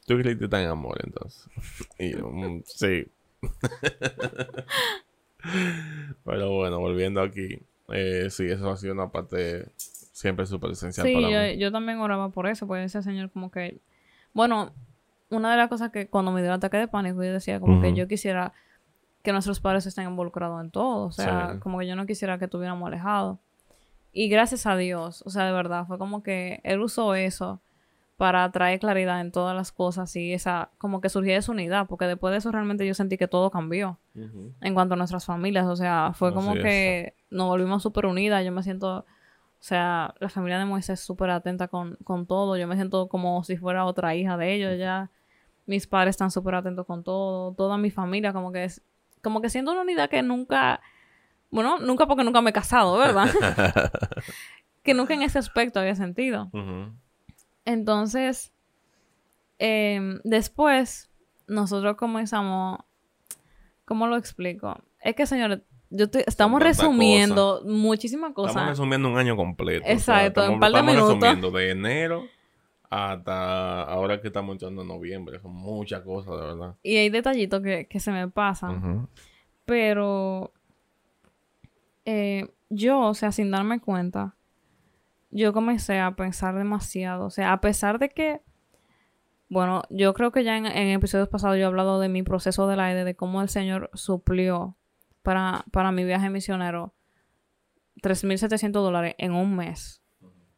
tú crees que en amor, entonces. Y yo, mm, sí. Pero bueno, volviendo aquí. Eh, sí, eso ha sido una parte siempre súper esencial Sí, para yo, mí. yo también oraba por eso, porque ese señor como que... Bueno, una de las cosas que cuando me dio el ataque de pánico, yo decía como que Ujú. yo quisiera que nuestros padres estén involucrados en todo. O sea, Sí. como que yo no quisiera que estuviéramos alejados. Y gracias a Dios, o sea, de verdad, fue como que él usó eso para traer claridad en todas las cosas y esa, como que surgió esa unidad, porque después de eso realmente yo sentí que todo cambió Ujú. en cuanto a nuestras familias. O sea, fue como Así es. que nos volvimos súper unidas. Yo me siento, o sea, la familia de Moisés súper atenta con, con todo. Yo me siento como si fuera otra hija de ellos ya. Mis padres están súper atentos con todo. Toda mi familia, como que es, como que siento una unidad que nunca, bueno, nunca porque nunca me he casado, ¿verdad? que nunca en ese aspecto había sentido. Entonces, em, después, nosotros comenzamos. ¿Cómo lo explico? Es que, señores, yo estamos resumiendo muchísimas Estamos cosas. resumiendo un año completo. o sea, Exacto, en estamos, un par de estamos minutos. resumiendo de enero hasta ahora que estamos entrando en noviembre. Son muchas cosas, de verdad. Y hay detallitos que, que se me pasan. Pero eh, yo, o sea, sin darme cuenta, yo comencé a pensar demasiado. O sea, a pesar de que, bueno, yo creo que ya en, en episodios pasados yo he hablado de mi proceso del aire, de cómo el Señor suplió para, para mi viaje misionero 3.700 dólares en un mes.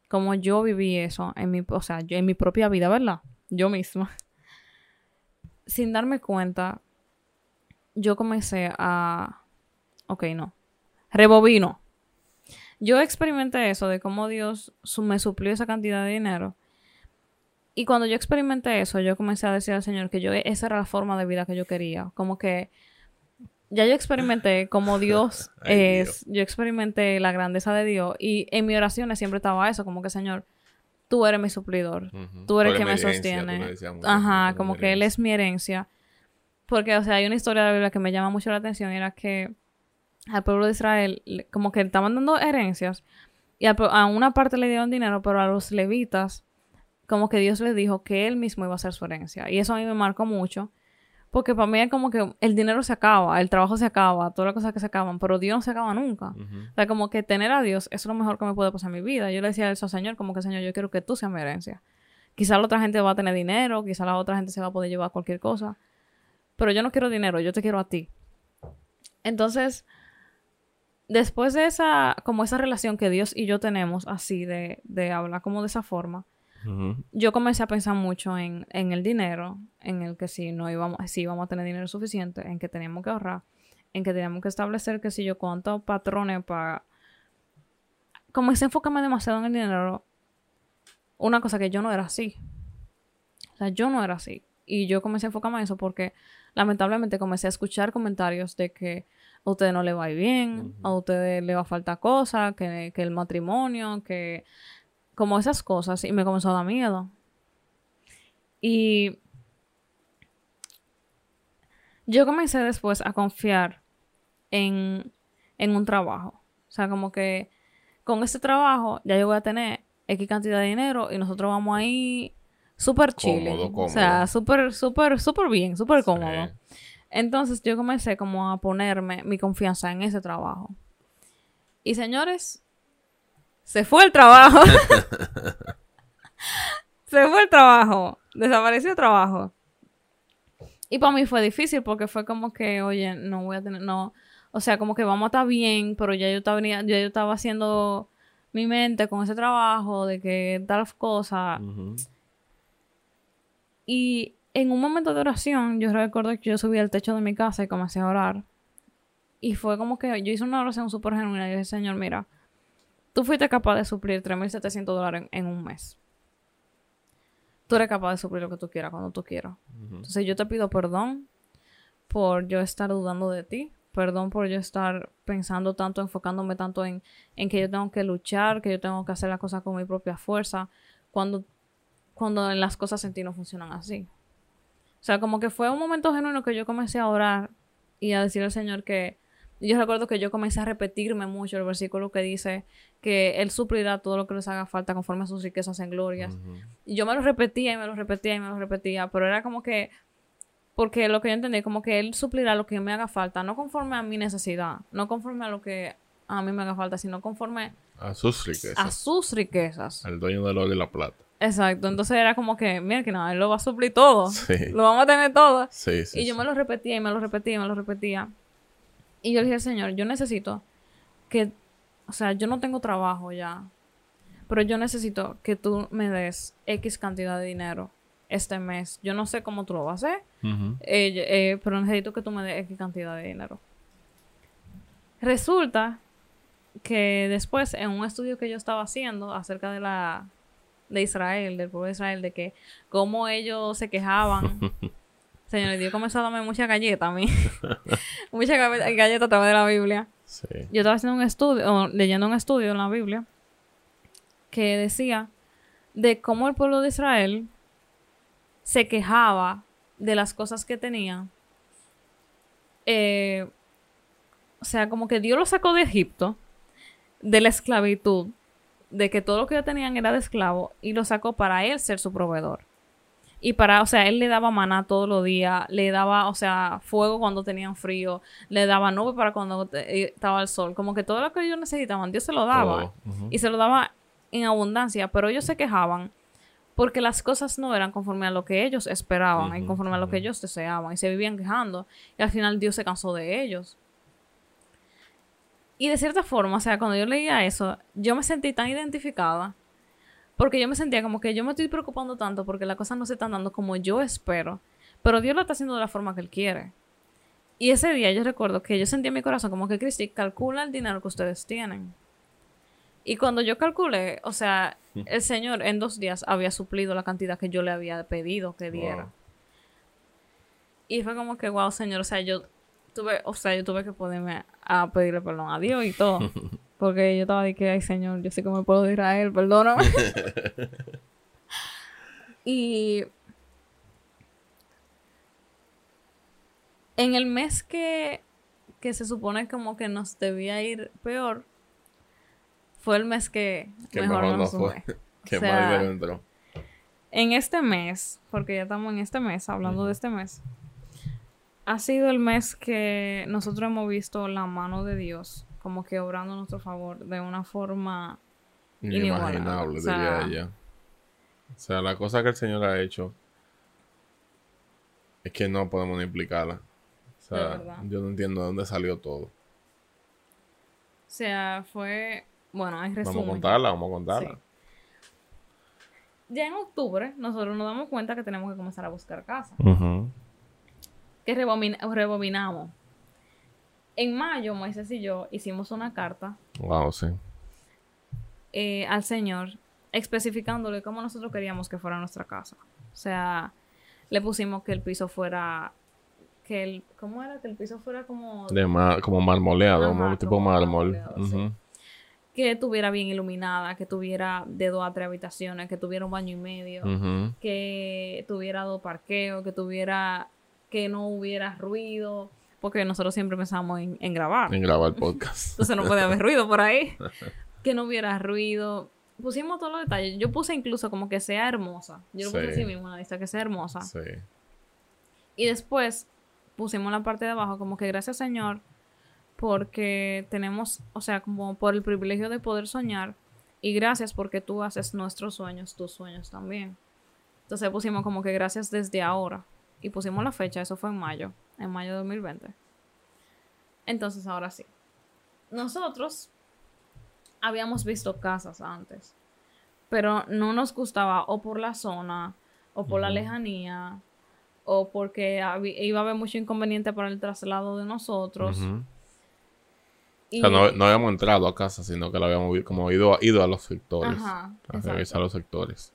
Como yo viví eso en mi, o sea, en mi propia vida, ¿verdad? Yo misma. Sin darme cuenta, yo comencé a... Ok, no. Rebobino. Yo experimenté eso de cómo Dios me suplió esa cantidad de dinero. Y cuando yo experimenté eso, yo comencé a decir al Señor que yo esa era la forma de vida que yo quería. Como que ya yo experimenté como Dios Ay, es, yo experimenté la grandeza de Dios y en mis oraciones siempre estaba eso, como que Señor, tú eres mi suplidor. Tú eres el que me sostiene. Ajá, como que él es mi herencia. Porque, o sea, hay una historia de la Biblia que me llama mucho la atención. Era que al pueblo de Israel, como que estaban dando herencias. Y pue- a una parte le dieron dinero, pero a los levitas, como que Dios les dijo que él mismo iba a ser su herencia. Y eso a mí me marcó mucho. Porque para mí es como que el dinero se acaba, el trabajo se acaba, todas las cosas que se acaban, pero Dios no se acaba nunca. Ujú. O sea, como que tener a Dios es lo mejor que me puede pasar en mi vida. Yo le decía a eso, Señor, como que Señor, yo quiero que tú seas mi herencia. Quizá la otra gente va a tener dinero, quizá la otra gente se va a poder llevar cualquier cosa. Pero yo no quiero dinero, yo te quiero a ti. Entonces, después de esa, como esa relación que Dios y yo tenemos, así, de, de hablar como de esa forma, Yo comencé a pensar mucho en, en el dinero, en el que si no íbamos, si íbamos a tener dinero suficiente, en que teníamos que ahorrar, en que teníamos que establecer que si yo cuántos patrones para... Comencé a enfocarme demasiado en el dinero, una cosa que yo no era así. O sea, yo no era así. Y yo comencé a enfocarme en eso porque lamentablemente comencé a escuchar comentarios de que a ustedes no le va a ir bien, a ustedes le va a faltar cosas, que, que el matrimonio, que como esas cosas y me comenzó a dar miedo. Y yo comencé después a confiar en, en un trabajo. O sea, como que con este trabajo ya yo voy a tener X cantidad de dinero y nosotros vamos ahí súper chile. Cómodo, O sea, cómodo. súper, súper, súper bien, súper cómodo. Entonces yo comencé como a ponerme mi confianza en ese trabajo. Y señores, se fue el trabajo. se fue el trabajo. Desapareció el trabajo. Y para mí fue difícil porque fue como que, oye, no voy a tener, no, o sea, como que vamos a estar bien, pero ya yo estaba, ya yo estaba haciendo mi mente con ese trabajo de que tal cosa. Y en un momento de oración, yo recuerdo que yo subí al techo de mi casa y comencé a orar. Y fue como que yo hice una oración súper genuina. Yo dije, Señor, mira, tú fuiste capaz de suplir 3.700 dólares en, en un mes. Tú eres capaz de suplir lo que tú quieras cuando tú quieras. Entonces yo te pido perdón por yo estar dudando de ti. Perdón por yo estar pensando tanto, enfocándome tanto en, en que yo tengo que luchar, que yo tengo que hacer las cosas con mi propia fuerza, cuando, cuando las cosas en ti no funcionan así. O sea, como que fue un momento genuino que yo comencé a orar y a decir al Señor que yo recuerdo que yo comencé a repetirme mucho el versículo que dice que Él suplirá todo lo que les haga falta conforme a sus riquezas en glorias. Y yo me lo repetía y me lo repetía y me lo repetía, pero era como que Porque lo que yo entendí, como que Él suplirá lo que me haga falta, no conforme a mi necesidad, no conforme a lo que a mí me haga falta, sino conforme A sus riquezas. a sus riquezas. El dueño del oro y la plata. Exacto, entonces era como que, mira que no, Él lo va a suplir todo, Sí. lo vamos a tener todo. Sí, sí. y yo me lo repetía y me lo repetía y me lo repetía. Y yo le dije al Señor, yo necesito que, o sea, yo no tengo trabajo ya, pero yo necesito que tú me des X cantidad de dinero este mes. Yo no sé cómo tú lo vas a hacer, eh, eh, pero necesito que tú me des X cantidad de dinero. Resulta que después, en un estudio que yo estaba haciendo acerca de la de Israel, del pueblo de Israel, de que cómo ellos se quejaban. Señor, Dios comenzó a darme mucha galleta a mí. mucha galleta a través de la Biblia. Sí. Yo estaba haciendo un estudio, o leyendo un estudio en la Biblia, que decía de cómo el pueblo de Israel se quejaba de las cosas que tenía. Eh, o sea, como que Dios lo sacó de Egipto, de la esclavitud, de que todo lo que ellos tenían era de esclavo, y lo sacó para él ser su proveedor. Y para, o sea, él le daba maná todos los días, le daba, o sea, fuego cuando tenían frío, le daba nube para cuando te- eh, estaba el sol. Como que todo lo que ellos necesitaban, Dios se lo daba. Y se lo daba en abundancia, pero ellos se quejaban porque las cosas no eran conforme a lo que ellos esperaban y conforme a lo que ellos deseaban y se vivían quejando y al final Dios se cansó de ellos. Y de cierta forma, o sea, cuando yo leía eso, yo me sentí tan identificada porque yo me sentía como que yo me estoy preocupando tanto porque las cosas no se están dando como yo espero, pero Dios lo está haciendo de la forma que Él quiere. Y ese día yo recuerdo que yo sentí en mi corazón como que Cristi calcula el dinero que ustedes tienen. Y cuando yo calculé, o sea, el Señor en dos días había suplido la cantidad que yo le había pedido que diera. Wow. Y fue como que, wow, Señor, o sea, yo tuve, o sea, yo tuve que ponerme a pedirle perdón a Dios y todo. Porque yo estaba de que, ay, Señor, yo sé que me puedo de Israel, perdóname. y en el mes que, que se supone como que nos debía ir peor, fue el mes que, Que mejor, mejor nos fue. fue. Que O sea, entró. En este mes, porque ya estamos en este mes, hablando de este mes, ha sido el mes que nosotros hemos visto la mano de Dios como que obrando a nuestro favor de una forma. Inimaginable, O sea- diría ella. O sea, la cosa que el Señor ha hecho es que no podemos ni explicarla. O sea, yo no entiendo de dónde salió todo. O sea, fue, bueno, en resumen. Vamos a contarla, vamos a contarla. Sí. Ya en octubre nosotros nos damos cuenta que tenemos que comenzar a buscar casa. Que rebobina- rebobinamos. En mayo, Moisés y yo hicimos una carta Wow, sí. eh, al Señor especificándole cómo nosotros queríamos que fuera nuestra casa. O sea, le pusimos que el piso fuera, que el, ¿cómo era? Que el piso fuera como, De como marmoleado, Ajá, como tipo como mármol. sí. Que estuviera bien iluminada, que tuviera de dos a tres habitaciones, que tuviera un baño y medio, que tuviera dos parqueos, que tuviera, que no hubiera ruido, porque nosotros siempre pensamos en, en grabar. En grabar podcast. Entonces no puede haber ruido por ahí. Que no hubiera ruido. Pusimos todos los detalles. Yo puse incluso como que sea hermosa. Yo lo puse Sí. así mismo en la lista, que sea hermosa. Sí. Y después pusimos la parte de abajo como que gracias Señor porque tenemos, o sea, como por el privilegio de poder soñar y gracias porque tú haces nuestros sueños, tus sueños también. Entonces pusimos como que gracias desde ahora y pusimos la fecha, eso fue en mayo, en mayo de 2020. Entonces ahora sí. Nosotros habíamos visto casas antes, pero no nos gustaba o por la zona o por la lejanía o porque iba a haber mucho inconveniente para el traslado de nosotros. Y- O sea, no, no habíamos entrado a casa, sino que lo habíamos como ido, a- ido a los sectores. Ajá, a revisar los sectores.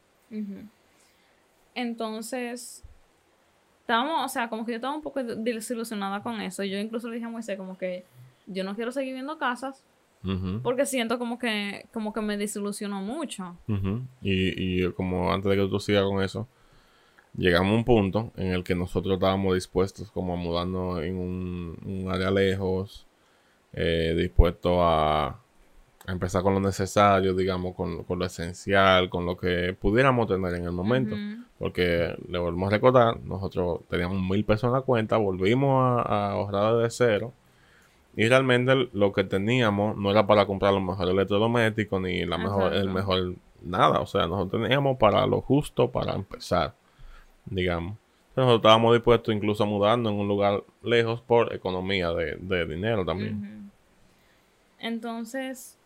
Entonces, estábamos, o sea, como que yo estaba un poco desilusionada con eso. Yo incluso le dije a Moisés como que yo no quiero seguir viendo casas porque siento como que, como que me desilusionó mucho. Y, y como antes de que tú sigas con eso, llegamos a un punto en el que nosotros estábamos dispuestos como a mudarnos en un, un área lejos, eh, dispuestos a, empezar con lo necesario, digamos, con, con, lo esencial, con lo que pudiéramos tener en el momento. Porque le volvemos a recordar, nosotros teníamos mil pesos en la cuenta, volvimos a, ahorrar de cero. Y realmente lo que teníamos no era para comprar los mejores electrodomésticos ni la mejor, el mejor nada. O sea, nosotros teníamos para lo justo para empezar, digamos. nosotros estábamos dispuestos incluso a mudarnos en un lugar lejos por economía de, de dinero también. Entonces,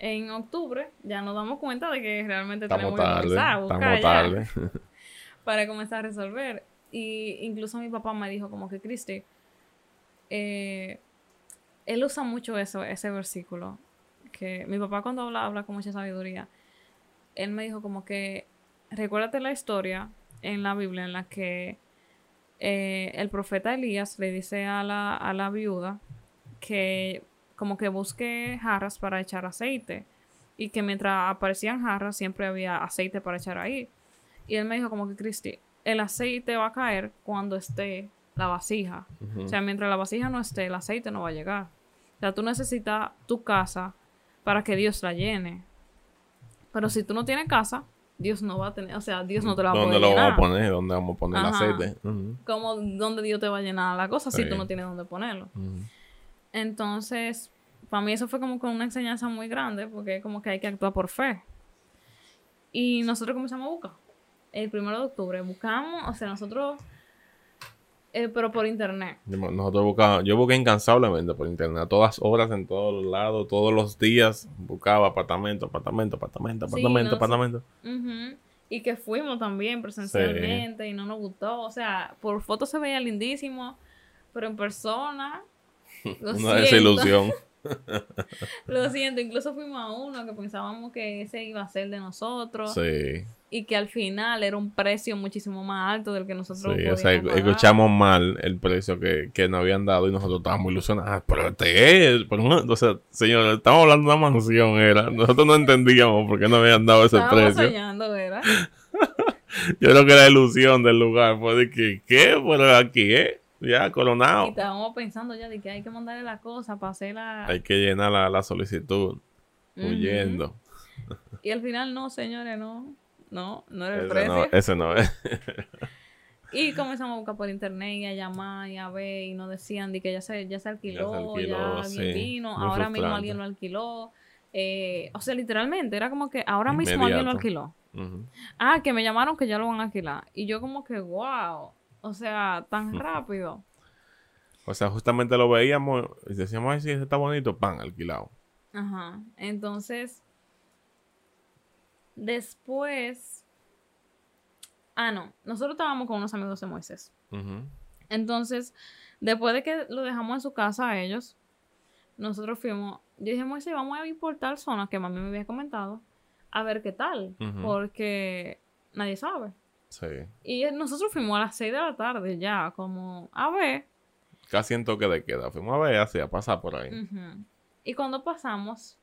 en octubre ya nos damos cuenta de que realmente tenemos que comenzar a buscar tarde. para comenzar a resolver. Y incluso mi papá me dijo como que, Cristi, eh, él usa mucho eso, ese versículo. Que mi papá cuando habla, habla con mucha sabiduría. Él me dijo como que, recuérdate la historia en la Biblia en la que eh, el profeta Elías le dice a la, a la viuda que como que busque jarras para echar aceite. Y que mientras aparecían jarras siempre había aceite para echar ahí. Y él me dijo como que, Cristi, el aceite va a caer cuando esté la vasija. O sea, mientras la vasija no esté, el aceite no va a llegar. O sea, tú necesitas tu casa para que Dios la llene. Pero si tú no tienes casa, Dios no va a tener, o sea, Dios no te la va a poner. ¿Dónde lo vamos a poner? ¿Dónde vamos a poner el aceite? Como, ¿dónde Dios te va a llenar la cosa si tú no tienes dónde ponerlo? Entonces, para mí eso fue como con una enseñanza muy grande, porque como que hay que actuar por fe. Y nosotros comenzamos a buscar. El primero de octubre buscamos, o sea, nosotros, eh, pero por internet. Nosotros buscamos, yo busqué incansablemente por internet, a todas horas, en todos lados, todos los días, buscaba apartamento, apartamento, apartamento, apartamento, apartamento. Y que fuimos también presencialmente y no nos gustó, o sea, por fotos se veía lindísimo, pero en persona Una desilusión. Lo siento, incluso fuimos a uno que pensábamos que ese iba a ser de nosotros. Sí. Y que al final era un precio muchísimo más alto del que nosotros Sí, o sea, escuchamos mal el precio que, que nos habían dado y nosotros estábamos ilusionados. Ah, pero este es. o sea, señor, estamos hablando de una mansión, era. Nosotros no entendíamos por qué no habían dado ese precio. Soñando, era. Yo creo que la ilusión del lugar fue de que, ¿qué? Pero aquí, ¿eh? Ya, coronado. Y estábamos pensando ya de que hay que mandarle la cosa para hacer la... Hay que llenar la, solicitud. Huyendo. Y al final no, señores, no. No, no era el precio. No, ese no es. y comenzamos a buscar por internet y a llamar y a ver y nos decían de que ya se, ya se alquiló, ya, alguien vino, ahora mismo alguien lo alquiló. Eh, o sea, literalmente, era como que ahora mismo alguien lo alquiló. Ah, que me llamaron que ya lo van a alquilar. Y yo como que, wow. O sea, tan rápido. O sea, justamente lo veíamos y decíamos, ay, sí, ese está bonito, pan, alquilado. Ajá. Entonces, después... Ah, no. Nosotros estábamos con unos amigos de Moisés. Entonces, después de que lo dejamos en su casa a ellos, nosotros fuimos... Yo dije, Moisés, vamos a importar zonas que mami me había comentado, a ver qué tal. Porque nadie sabe. Sí. Y nosotros fuimos a las 6 de la tarde ya, como a ver. Casi en toque de queda. Fuimos a ver, así, a pasar por ahí. Y cuando pasamos,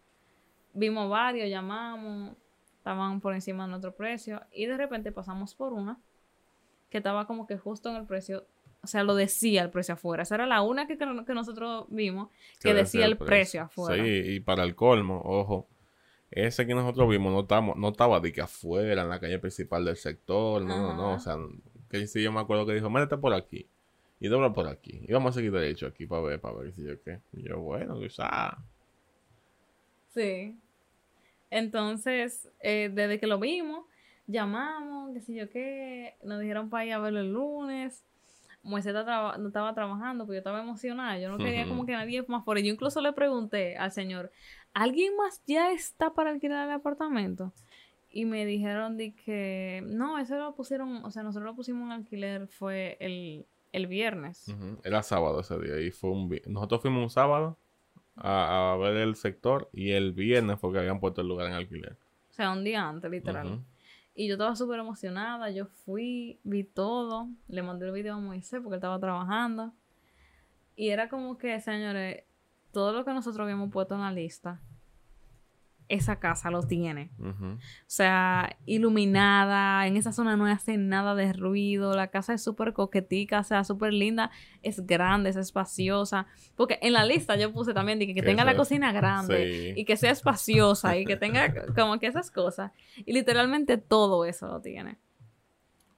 vimos varios, llamamos, estaban por encima de nuestro precio. Y de repente pasamos por una que estaba como que justo en el precio. O sea, lo decía el precio afuera. Esa era la una que, que nosotros vimos que, decía el precio afuera. Sí, y para el colmo, ojo ese que nosotros vimos no, estamos, no estaba de que afuera, en la calle principal del sector, no, no, no, o sea, que sí yo me acuerdo que dijo, métete por aquí y dobla por aquí. Y vamos a seguir derecho aquí para ver, para ver si yo qué. Y yo, bueno, quizás. Sí. Entonces, eh, desde que lo vimos, llamamos, qué sé yo qué, nos dijeron para ir a verlo el lunes. Moisés no estaba trabajando, porque yo estaba emocionada. Yo no quería como que nadie más por Yo incluso le pregunté al señor, ¿alguien más ya está para alquilar el apartamento? Y me dijeron de que no, eso lo pusieron, o sea, nosotros lo pusimos en alquiler, fue el, viernes. Era sábado ese día y fue un Nosotros fuimos un sábado a, ver el sector y el viernes fue que habían puesto el lugar en alquiler. O sea, un día antes, literal. Y yo estaba súper emocionada, yo fui, vi todo, le mandé el video a Moisés porque él estaba trabajando. Y era como que, señores, todo lo que nosotros habíamos puesto en la lista esa casa lo tiene. O sea, iluminada, en esa zona no hace nada de ruido, la casa es súper coquetica, o sea, súper linda, es grande, es espaciosa. Porque en la lista yo puse también de que, tenga la cocina grande Sí. y que sea espaciosa y que tenga como que esas cosas. Y literalmente todo eso lo tiene.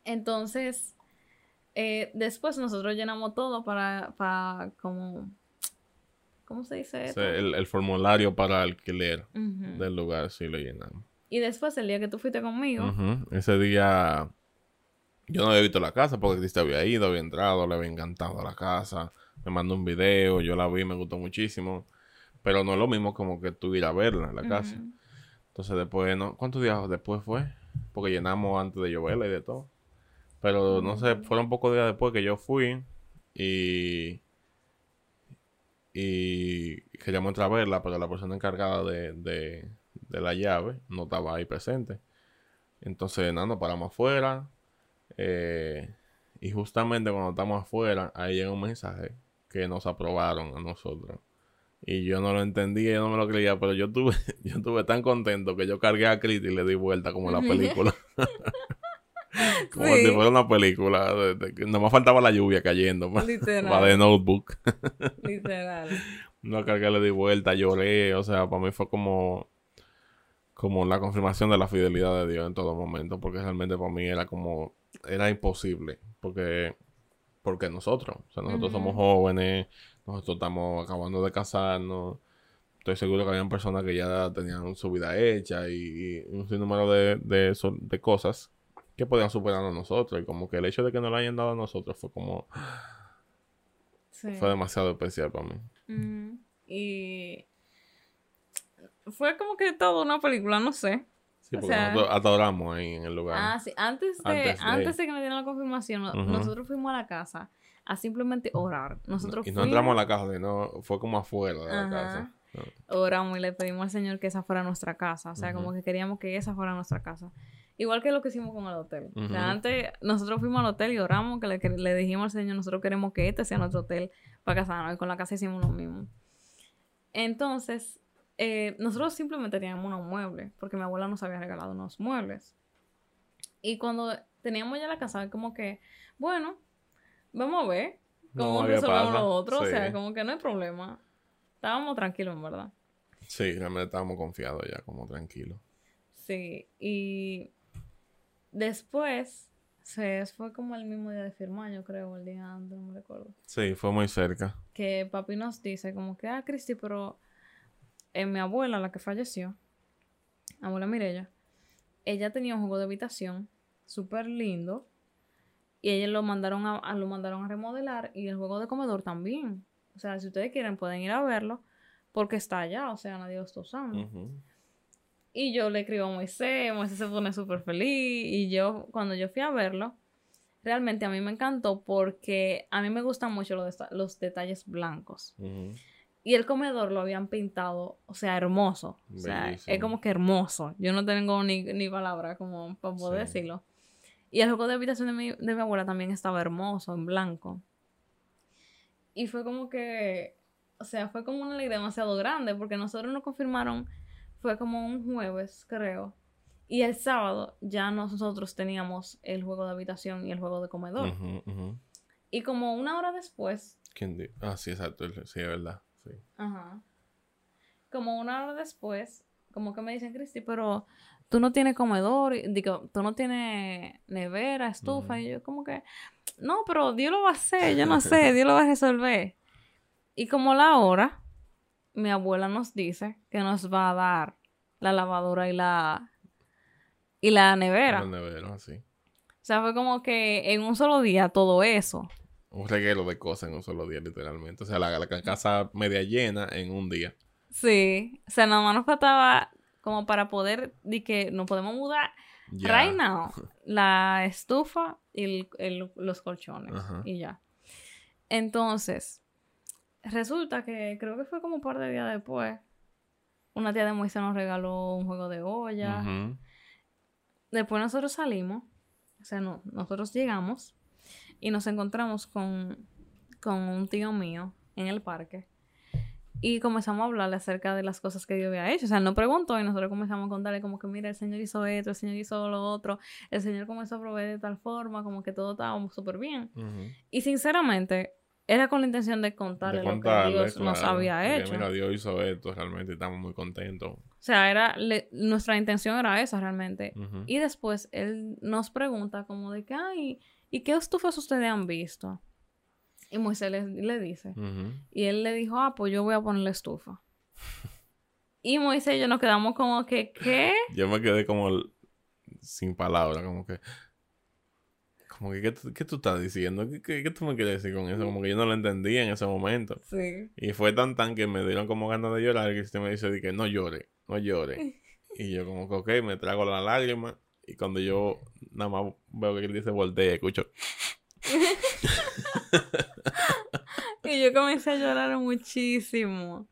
Entonces, eh, después nosotros llenamos todo para, para como... ¿Cómo se dice? Esto? el, el formulario para alquiler del lugar sí lo llenamos. Y después, el día que tú fuiste conmigo. Ese día yo no había visto la casa porque Cristi había ido, había entrado, le había encantado la casa. Me mandó un video, yo la vi, me gustó muchísimo. Pero no es lo mismo como que tú ir a verla, la casa. Entonces después, ¿no? ¿cuántos días después fue? Porque llenamos antes de lloverla y de todo. Pero no sé, fueron pocos días después que yo fui y... Y queríamos entrar a verla, pero la persona encargada de, de, de la llave no estaba ahí presente. Entonces, nada, nos paramos afuera. eh, y justamente cuando estamos afuera, ahí llega un mensaje que nos aprobaron a nosotros. Y yo no lo entendía, yo no me lo creía, pero yo estuve, yo estuve tan contento que yo cargué a Chris y le di vuelta como la película. como Sí. si fuera una película. de- de que Nomás faltaba la lluvia cayendo. Literal. pa de notebook. Literal. No cargué, le di vuelta, lloré. O sea, para mí fue como, como la confirmación de la fidelidad de Dios en todo momento. Porque realmente para mí era como, era imposible. Porque, porque nosotros, o sea, nosotros somos jóvenes, nosotros estamos acabando de casarnos. Estoy seguro que habían personas que ya tenían su vida hecha y, y un sinnúmero de, de, de cosas que podían superarnos nosotros. Y como que el hecho de que nos lo hayan dado a nosotros fue como, Sí. fue demasiado especial para mí. Y fue como que toda una película, no sé. Sí, O porque sea- nosotros adoramos ahí en el lugar. Ah, sí. Antes de, Antes antes de- que nos dieran la confirmación, nosotros fuimos a la casa a simplemente orar. Nosotros y no entramos a la casa, sino fue como afuera de la Ajá. casa. oramos y le pedimos al Señor que esa fuera nuestra casa. O sea, como que queríamos que esa fuera nuestra casa. Igual que lo que hicimos con el hotel. O sea, antes nosotros fuimos al hotel y oramos, que le, que le dijimos al Señor, nosotros queremos que este sea nuestro hotel para casarnos. Y con la casa hicimos lo mismo. Entonces, eh, nosotros simplemente teníamos unos muebles, porque mi abuela nos había regalado unos muebles. Y cuando teníamos ya la casa, como que, bueno, vamos a ver cómo No, ¿qué resolvemos lo otro. O sea, como que no hay problema. Estábamos tranquilos, en verdad. Sí, realmente estábamos confiados ya, como tranquilos. Sí, y después, se fue como el mismo día de firmar, yo creo, el día antes, no me recuerdo. Sí, fue muy cerca. Que papi nos dice como que, ah, Cristi, pero eh, mi abuela, la que falleció, abuela Mirella, ella tenía un juego de habitación súper lindo y ella lo mandaron a, a- lo mandaron a remodelar y el juego de comedor también. O sea, si ustedes quieren pueden ir a verlo porque está allá, o sea, nadie lo está usando. Y yo le escribo a Moisés, Moisés se pone súper feliz. Y yo, cuando yo fui a verlo, realmente a mí me encantó porque a mí me gustan mucho los, los detalles blancos. Y el comedor lo habían pintado, o sea, hermoso. O sea, es como que hermoso. Yo no tengo ni, ni palabra como para poder Sí. decirlo. Y el juego de habitación de mi, de mi abuela también estaba hermoso, en blanco. Y fue como que, o sea, fue como una alegría demasiado grande porque nosotros nos confirmaron, fue como un jueves, creo. Y el sábado ya nosotros teníamos el juego de habitación y el juego de comedor. Y como una hora después, ¿Quién di- Ah, sí, exacto. Sí, es verdad. Sí. Ajá. Como una hora después, como que me dicen, Cristi, pero tú no tienes comedor, y- digo, tú no tienes nevera, estufa, y yo como que, no, pero Dios lo va a hacer, yo no sé, Dios lo va a resolver. Y como la hora, mi abuela nos dice que nos va a dar la lavadora y la y la nevera. La nevera, sí. O sea, fue como que en un solo día todo eso. Un reguero de cosas en un solo día, literalmente. O sea, la, la casa media llena en un día. Sí, o sea, nada más nos faltaba como para poder, de que nos podemos mudar Ya. right now, la estufa y el- el- los colchones Ajá. y ya. Entonces, resulta que creo que fue como un par de días después, una tía de Moisés nos regaló un juego de olla. Después nosotros salimos, o sea, no, nosotros llegamos y nos encontramos con, con un tío mío en el parque. Y comenzamos a hablarle acerca de las cosas que Dios había hecho. O sea, él no preguntó y nosotros comenzamos a contarle como que, mira, el Señor hizo esto, el Señor hizo lo otro, el Señor comenzó a proveer de tal forma, como que todo estaba súper bien. Y sinceramente, era con la intención de contarle, lo que Dios nos había hecho. mira, Dios hizo esto, realmente estamos muy contentos. O sea, era nuestra intención era esa realmente. Y después él nos pregunta como de que, ay, ¿y qué estufas ustedes han visto? Y Moisés le, dice. Y él le dijo, ah, pues yo voy a poner la estufa. y Moisés y yo nos quedamos como que, ¿qué? Yo me quedé como sin palabras, como que... Como que, ¿qué, tú estás diciendo? ¿Qué, ¿Qué, tú me quieres decir con eso? Como que yo no lo entendía en ese momento. Sí. Y fue tan tan que me dieron como ganas de llorar que usted me dice que no llore, no llore. y yo como que, ok, me trago la lágrima. Y cuando yo nada más veo que él dice voltea, escucho... y yo comencé a llorar muchísimo.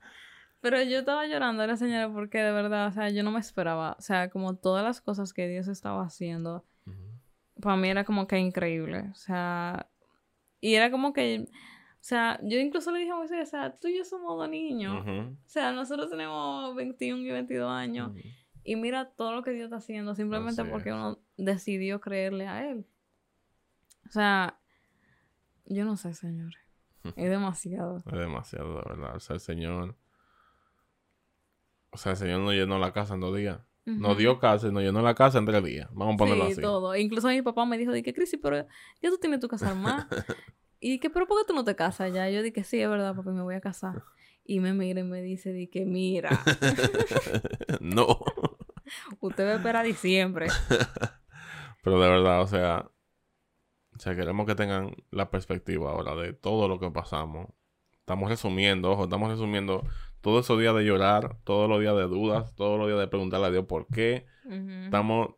Pero yo estaba llorando a la señora porque de verdad, o sea, yo no me esperaba. O sea, como todas las cosas que Dios estaba haciendo, para mí era como que increíble. O sea, y era como que, o sea, yo incluso le dije a Moisés, o sea, tú y yo somos dos niños. O sea, nosotros tenemos 21 y 22 años. Y mira todo lo que Dios está haciendo simplemente porque uno decidió creerle a Él. O sea, yo no sé, señores. Es demasiado. Es demasiado, de verdad. O sea, el Señor. O sea, el Señor nos llenó la casa en dos días. Nos dio casa y nos llenó la casa en tres días. Vamos a ponerlo sí, todo. Incluso mi papá me dijo, que Cristi, pero ya tú tienes tu casa más. y que, pero ¿por qué tú no te casas ya? Yo dije, sí, es verdad, porque me voy a casar. Y me mira y me dice, di que mira. no. Usted va a esperar diciembre. pero de verdad, o sea, o sea, queremos que tengan la perspectiva ahora de todo lo que pasamos. Estamos resumiendo, ojo, estamos resumiendo todos esos días de llorar, todos los días de dudas, todos los días de preguntarle a Dios por qué. Estamos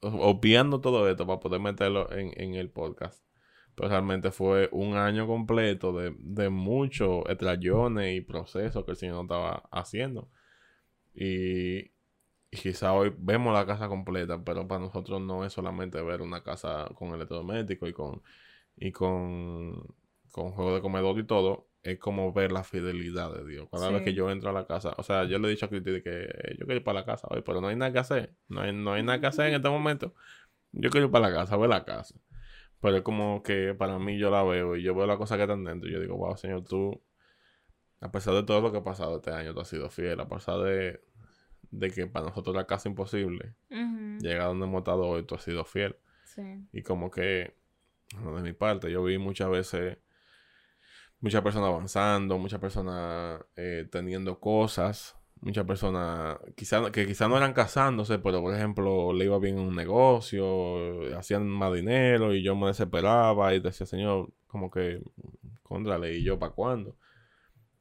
obviando todo esto para poder meterlo en, el podcast. Pero realmente fue un año completo de, de muchos estrellones y procesos que el Señor estaba haciendo. Y, y quizá hoy vemos la casa completa, pero para nosotros no es solamente ver una casa con electrodoméstico y con y con, con juego de comedor y todo, es como ver la fidelidad de Dios. Cada vez que yo entro a la casa, o sea, yo le he dicho a Cristi que yo quiero ir para la casa hoy, pero no hay nada que hacer, no hay, no hay nada que hacer en este momento. Yo quiero ir para la casa, ver la casa. Pero es como que para mí yo la veo y yo veo la cosa que están dentro y yo digo, wow, Señor, tú, a pesar de todo lo que ha pasado este año, tú has sido fiel, a pesar de, de que para nosotros la casa imposible, llega a donde hemos estado hoy, tú has sido fiel. Y como que, de mi parte, yo vi muchas veces muchas personas avanzando, muchas personas eh, teniendo cosas, muchas personas quizá, que quizás no eran casándose, pero por ejemplo le iba bien en un negocio, hacían más dinero y yo me desesperaba y decía, Señor, como que, contrale, ¿y yo para cuándo?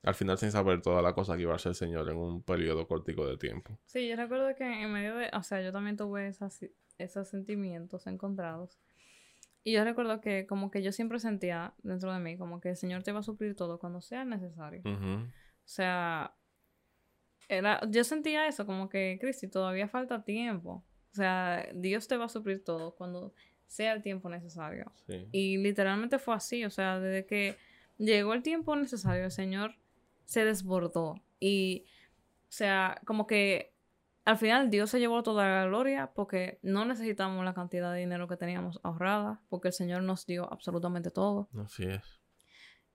al final sin saber toda la cosa que iba a hacer el Señor en un periodo cortico de tiempo. Sí, yo recuerdo que en medio de, o sea, yo también tuve esos sentimientos encontrados. Y yo recuerdo que como que yo siempre sentía dentro de mí como que el Señor te va a suplir todo cuando sea necesario. O sea, era, yo sentía eso como que, Cristi, todavía falta tiempo. O sea, Dios te va a suplir todo cuando sea el tiempo necesario. Y literalmente fue así, o sea, desde que llegó el tiempo necesario, el Señor se desbordó. Y, o sea, como que al final Dios se llevó toda la gloria porque no necesitamos la cantidad de dinero que teníamos ahorrada, porque el Señor nos dio absolutamente todo. Así es.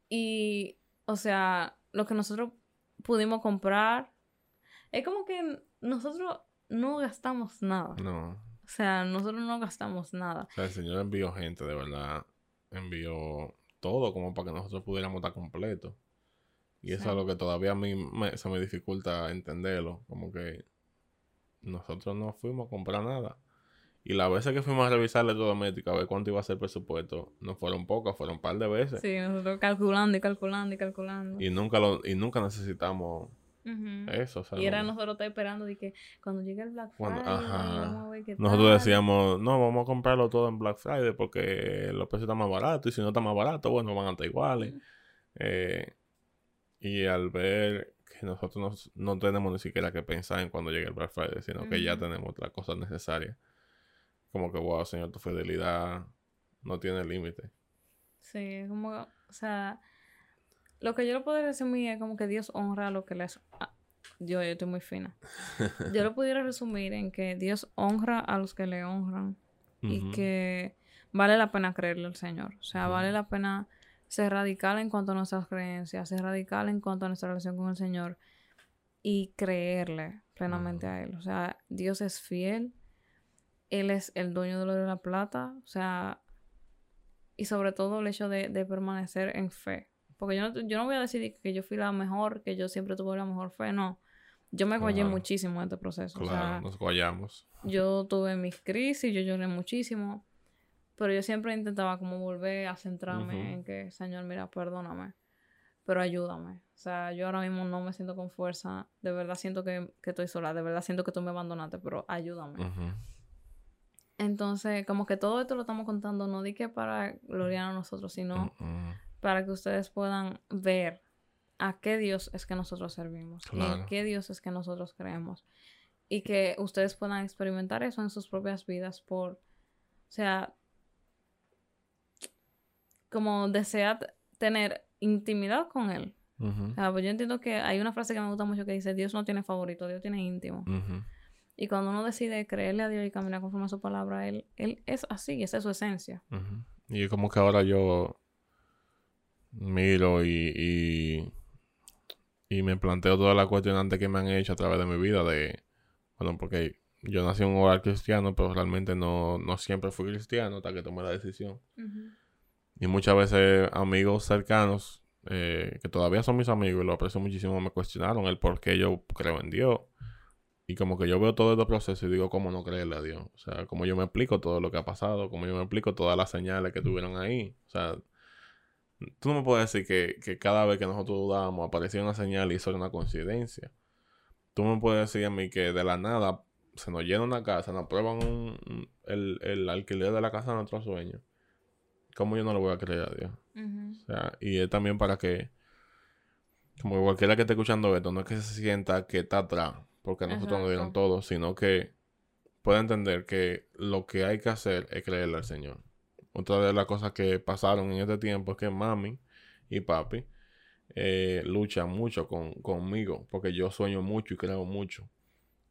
Y, o sea, lo que nosotros pudimos comprar, es como que nosotros no gastamos nada. No. O sea, nosotros no gastamos nada. O sea, el Señor envió gente, de verdad. Envió todo como para que nosotros pudiéramos estar completos. Y eso es lo que todavía a mí me, se me dificulta entenderlo. Como que nosotros no fuimos a comprar nada. Y las veces que fuimos a revisar el electrodoméstico a ver cuánto iba a ser el presupuesto, no fueron pocas, fueron un par de veces. Sí, nosotros calculando y calculando y calculando. Y nunca lo, y nunca necesitamos eso. y era nosotros estar esperando de que cuando llegue el Black Friday, ajá. nosotros decíamos, no, vamos a comprarlo todo en Black Friday porque los precios están más baratos y si no está más barato, bueno, van a estar iguales. eh, y al ver que nosotros no, tenemos ni siquiera que pensar en cuando llegue el Black Friday, sino que ya tenemos las cosas necesarias. Como que, wow, Señor, tu fidelidad no tiene límite. Sí, como, o sea, Lo que yo lo puedo resumir es como que Dios honra lo que les... ah, yo, yo estoy muy fina. Yo lo pudiera resumir en que Dios honra a los que le honran y que vale la pena creerle al Señor. O sea, vale la pena ser radical en cuanto a nuestras creencias, ser radical en cuanto a nuestra relación con el Señor y creerle plenamente a Él. O sea, Dios es fiel, Él es el dueño de lo de la plata, o sea, y sobre todo el hecho de, de permanecer en fe. Porque yo no, yo no voy a decir que yo fui la mejor, que yo siempre tuve la mejor fe, no. Yo me guayé Claro. muchísimo en este proceso. o Claro, sea, nos guayamos. yo tuve mis crisis, yo lloré muchísimo, pero yo siempre intentaba como volver a centrarme en que, Señor, mira, perdóname, pero ayúdame. O sea, yo ahora mismo no me siento con fuerza, de verdad siento que, que estoy sola, de verdad siento que tú me abandonaste, pero ayúdame. Entonces, como que todo esto lo estamos contando, no di que para gloriar a nosotros, sino Ujú. para que ustedes puedan ver a qué Dios es que nosotros servimos y en Claro. qué Dios es que nosotros creemos. Y que ustedes puedan experimentar eso en sus propias vidas por, o sea, como desear tener intimidad con Él. O sea, pues yo entiendo que hay una frase que me gusta mucho que dice, Dios no tiene favorito, Dios tiene íntimo. Y cuando uno decide creerle a Dios y caminar conforme a su palabra, Él, él es así, esa es su esencia. Ujú. Y es como que ahora yo miro y, y, y me planteo todas las cuestionantes que me han hecho a través de mi vida de, bueno, porque yo nací en un hogar cristiano, pero realmente no, no siempre fui cristiano hasta que tomé la decisión. Y muchas veces amigos cercanos, eh, que todavía son mis amigos y lo aprecio muchísimo, me cuestionaron el por qué yo creo en Dios. Y como que yo veo todo este proceso y digo, ¿cómo no creerle a Dios? O sea, cómo yo me explico todo lo que ha pasado, cómo yo me explico todas las señales que tuvieron ahí. O sea, tú no me puedes decir que, que cada vez que nosotros dudábamos aparecía una señal y eso era una coincidencia. Tú me puedes decir a mí que de la nada se nos llena una casa, nos aprueban un- el, el alquiler de la casa de nuestro sueño. ¿Cómo yo no le voy a creer a Dios? O sea, y es también para que, como cualquiera que esté escuchando esto, no es que se sienta que está atrás, porque nosotros nos dieron todo, sino que pueda entender que lo que hay que hacer es creerle al Señor. Otra de las cosas que pasaron en este tiempo es que mami y papi eh, luchan mucho con, conmigo, porque yo sueño mucho y creo mucho.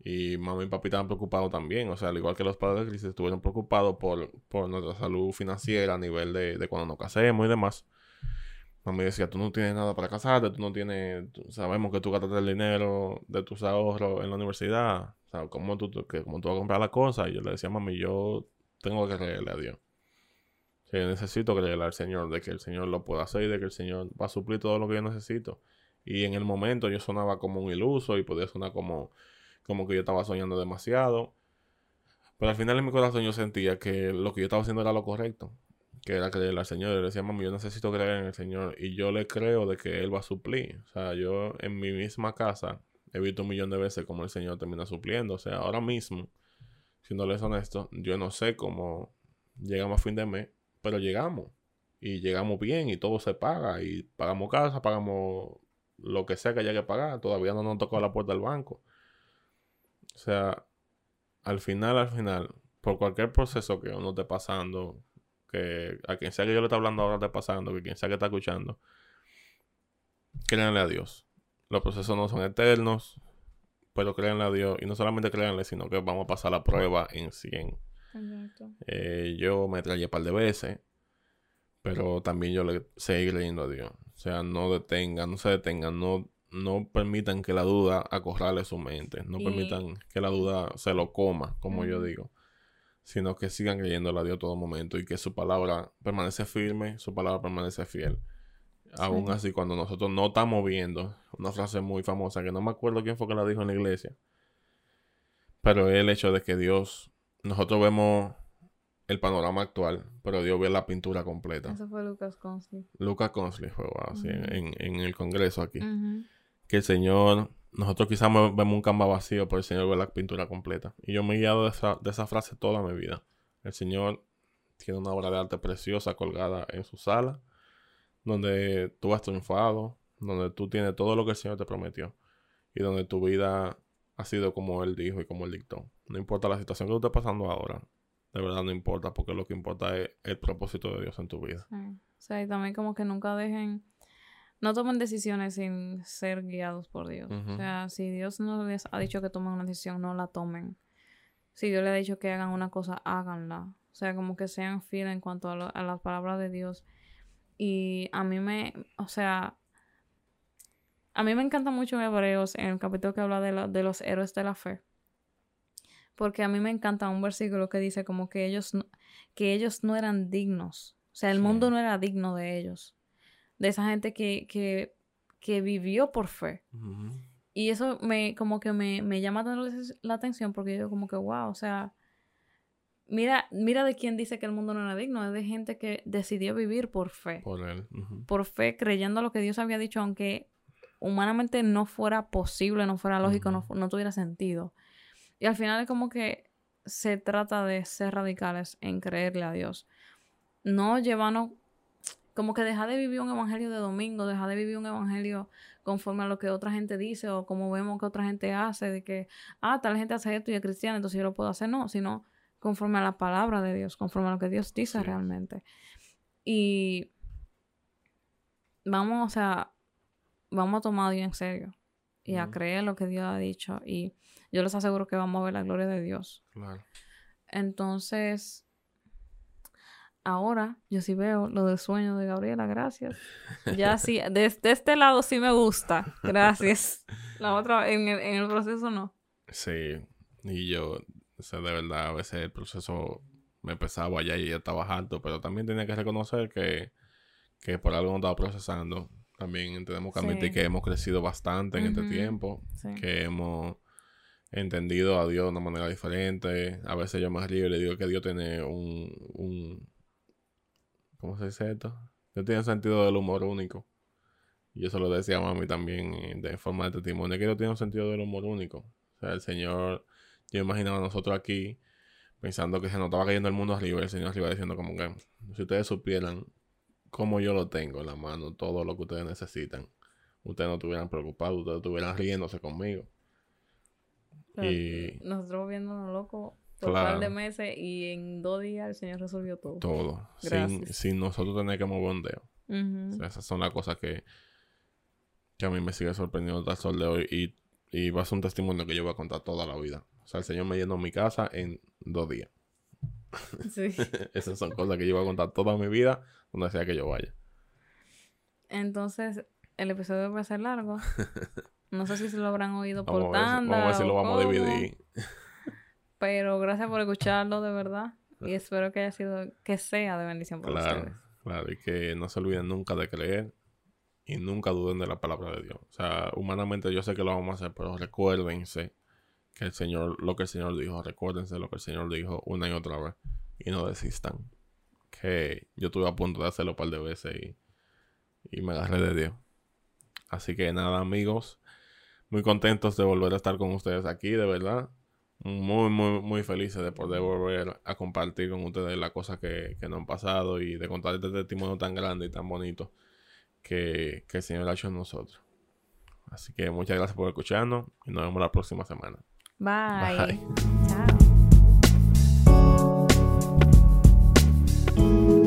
Y mami y papi estaban preocupados también. O sea, al igual que los padres de Cristo, estuvieron preocupados por, por nuestra salud financiera a nivel de, de cuando nos casemos y demás. Mami decía, tú no tienes nada para casarte, tú no tienes... sabemos que tú gastaste el dinero de tus ahorros en la universidad. O sea, ¿cómo tú, que, cómo tú vas a comprar las cosas? Y yo le decía, mami, yo tengo que creerle a Dios. O yo necesito creerle al Señor de que el Señor lo pueda hacer de que el Señor va a suplir todo lo que yo necesito. Y en el momento yo sonaba como un iluso y podía sonar como como que yo estaba soñando demasiado. Pero al final en mi corazón yo sentía que lo que yo estaba haciendo era lo correcto. Que era creerle al Señor. Y le decía, mami, yo necesito creer en el Señor. Y yo le creo de que Él va a suplir. O sea, yo en mi misma casa he visto un millón de veces cómo el Señor termina supliendo. O sea, ahora mismo, siéndoles honesto, yo no sé cómo llegamos a fin de mes, pero llegamos. Y llegamos bien y todo se paga. Y pagamos casa, pagamos lo que sea que haya que pagar. Todavía no nos tocó la puerta del banco. O sea, al final, al final, por cualquier proceso que uno esté pasando, que a quien sea que yo le esté hablando ahora esté pasando, que quien sea que está escuchando, créanle a Dios. Los procesos no son eternos, pero créanle a Dios. Y no solamente créanle, sino que vamos a pasar la prueba en 100. Exacto. Eh, yo me traía un par de veces, pero también yo le seguí creyendo a Dios. O sea, no detengan, no se detengan, no, no permitan que la duda acorrale su mente, no permitan que la duda se lo coma, como yo digo, sino que sigan creyéndole a Dios todo momento y que su palabra permanece firme, su palabra permanece fiel. Aún así, cuando nosotros no estamos viendo, una frase muy famosa que no me acuerdo quién fue que la dijo en la iglesia, pero es el hecho de que Dios, nosotros vemos el panorama actual, pero Dios ve la pintura completa. Eso fue Lucas Consley. Lucas Consley fue así Ujú. en, en el congreso aquí. Ujú. Que el Señor, nosotros quizás vemos un campo vacío, pero el Señor ve la pintura completa. Y yo me he guiado de esa, de esa frase toda mi vida. El Señor tiene una obra de arte preciosa colgada en su sala, donde tú has triunfado, donde tú tienes todo lo que el Señor te prometió y donde tu vida ha sido como Él dijo y como Él dictó. No importa la situación que tú estés pasando ahora, de verdad no importa, porque lo que importa es el propósito de Dios en tu vida. Sí. O sea, y también como que nunca dejen, no tomen decisiones sin ser guiados por Dios. O sea, si Dios no les ha dicho que tomen una decisión, no la tomen. Si Dios les ha dicho que hagan una cosa, háganla. O sea, como que sean fieles en cuanto a, a las palabras de Dios. Y a mí me, o sea, a mí me encanta mucho en Hebreos, en el capítulo que habla de, de los héroes de la fe. Porque a mí me encanta un versículo que dice como que ellos no, que ellos no eran dignos. O sea, el mundo no era digno de ellos. De esa gente que, que, que vivió por fe. Y eso me, como que me, me llama la atención porque yo como que, wow, o sea, mira, mira de quién dice que el mundo no era digno, es de gente que decidió vivir por fe. Por él. Por fe, creyendo lo que Dios había dicho, aunque humanamente no fuera posible, no fuera lógico, no, no tuviera sentido. Y al final es como que se trata de ser radicales en creerle a Dios. No llevarnos, como que dejar de vivir un evangelio de domingo, dejar de vivir un evangelio conforme a lo que otra gente dice o como vemos que otra gente hace, de que, ah, tal gente hace esto y es cristiana, entonces yo lo puedo hacer. No, sino conforme a la palabra de Dios, conforme a lo que Dios dice realmente. Y vamos, o sea, vamos a tomar Dios en serio y a creer lo que Dios ha dicho. Y yo les aseguro que vamos a ver la gloria de Dios. Claro. Entonces, ahora yo sí veo lo del sueño de Gabriela, gracias. Ya sí, de, este lado sí me gusta, gracias. La otra, en el, en el proceso no. Sí, y yo, o sea, de verdad, a veces el proceso me pesaba allá y ya estaba alto, pero también tenía que reconocer que, que por algo no estaba procesando también tenemos que admitir que hemos crecido bastante en este tiempo, que hemos entendido a Dios de una manera diferente. A veces yo me río y le digo que Dios tiene un, un ¿cómo se dice esto? Dios tiene un sentido del humor único. Y eso lo decía mami también eh, de forma de testimonio, que Dios tiene un sentido del humor único. O sea, el Señor, yo imaginaba a nosotros aquí pensando que se nos estaba cayendo el mundo arriba el Señor arriba diciendo como que si ustedes supieran como yo lo tengo en la mano, todo lo que ustedes necesitan. Ustedes no estuvieran preocupados, ustedes estuvieran riéndose conmigo. y nosotros viéndonos locos por un par de meses y en dos días el Señor resolvió todo. Todo. Sin, sin, nosotros tener que mover un dedo. esas son las cosas que, que a mí me sigue sorprendiendo hasta el sol de hoy. Y, y va a ser un testimonio que yo voy a contar toda la vida. O sea, el Señor me llenó mi casa en dos días. Sí. Esas son cosas que yo voy a contar toda mi vida, donde sea que yo vaya. Entonces, el episodio va a ser largo. No sé si se lo habrán oído por tanda. Vamos a ver si lo vamos a dividir. Pero gracias por escucharlo, de verdad. Y espero que haya sido, que sea de bendición para ustedes. Claro, y que no se olviden nunca de creer y nunca duden de la palabra de Dios. O sea, humanamente yo sé que lo vamos a hacer, pero recuérdense que el Señor, lo que el Señor dijo, recuérdense lo que el Señor dijo una y otra vez y no desistan. Que yo estuve a punto de hacerlo un par de veces y, y me agarré de Dios. Así que nada, amigos, muy contentos de volver a estar con ustedes aquí, de verdad muy, muy, muy felices de poder volver a compartir con ustedes las cosas que, que nos han pasado y de contar este testimonio tan grande y tan bonito que, que el Señor ha hecho en nosotros. Así que muchas gracias por escucharnos y nos vemos la próxima semana. Bye. Bye.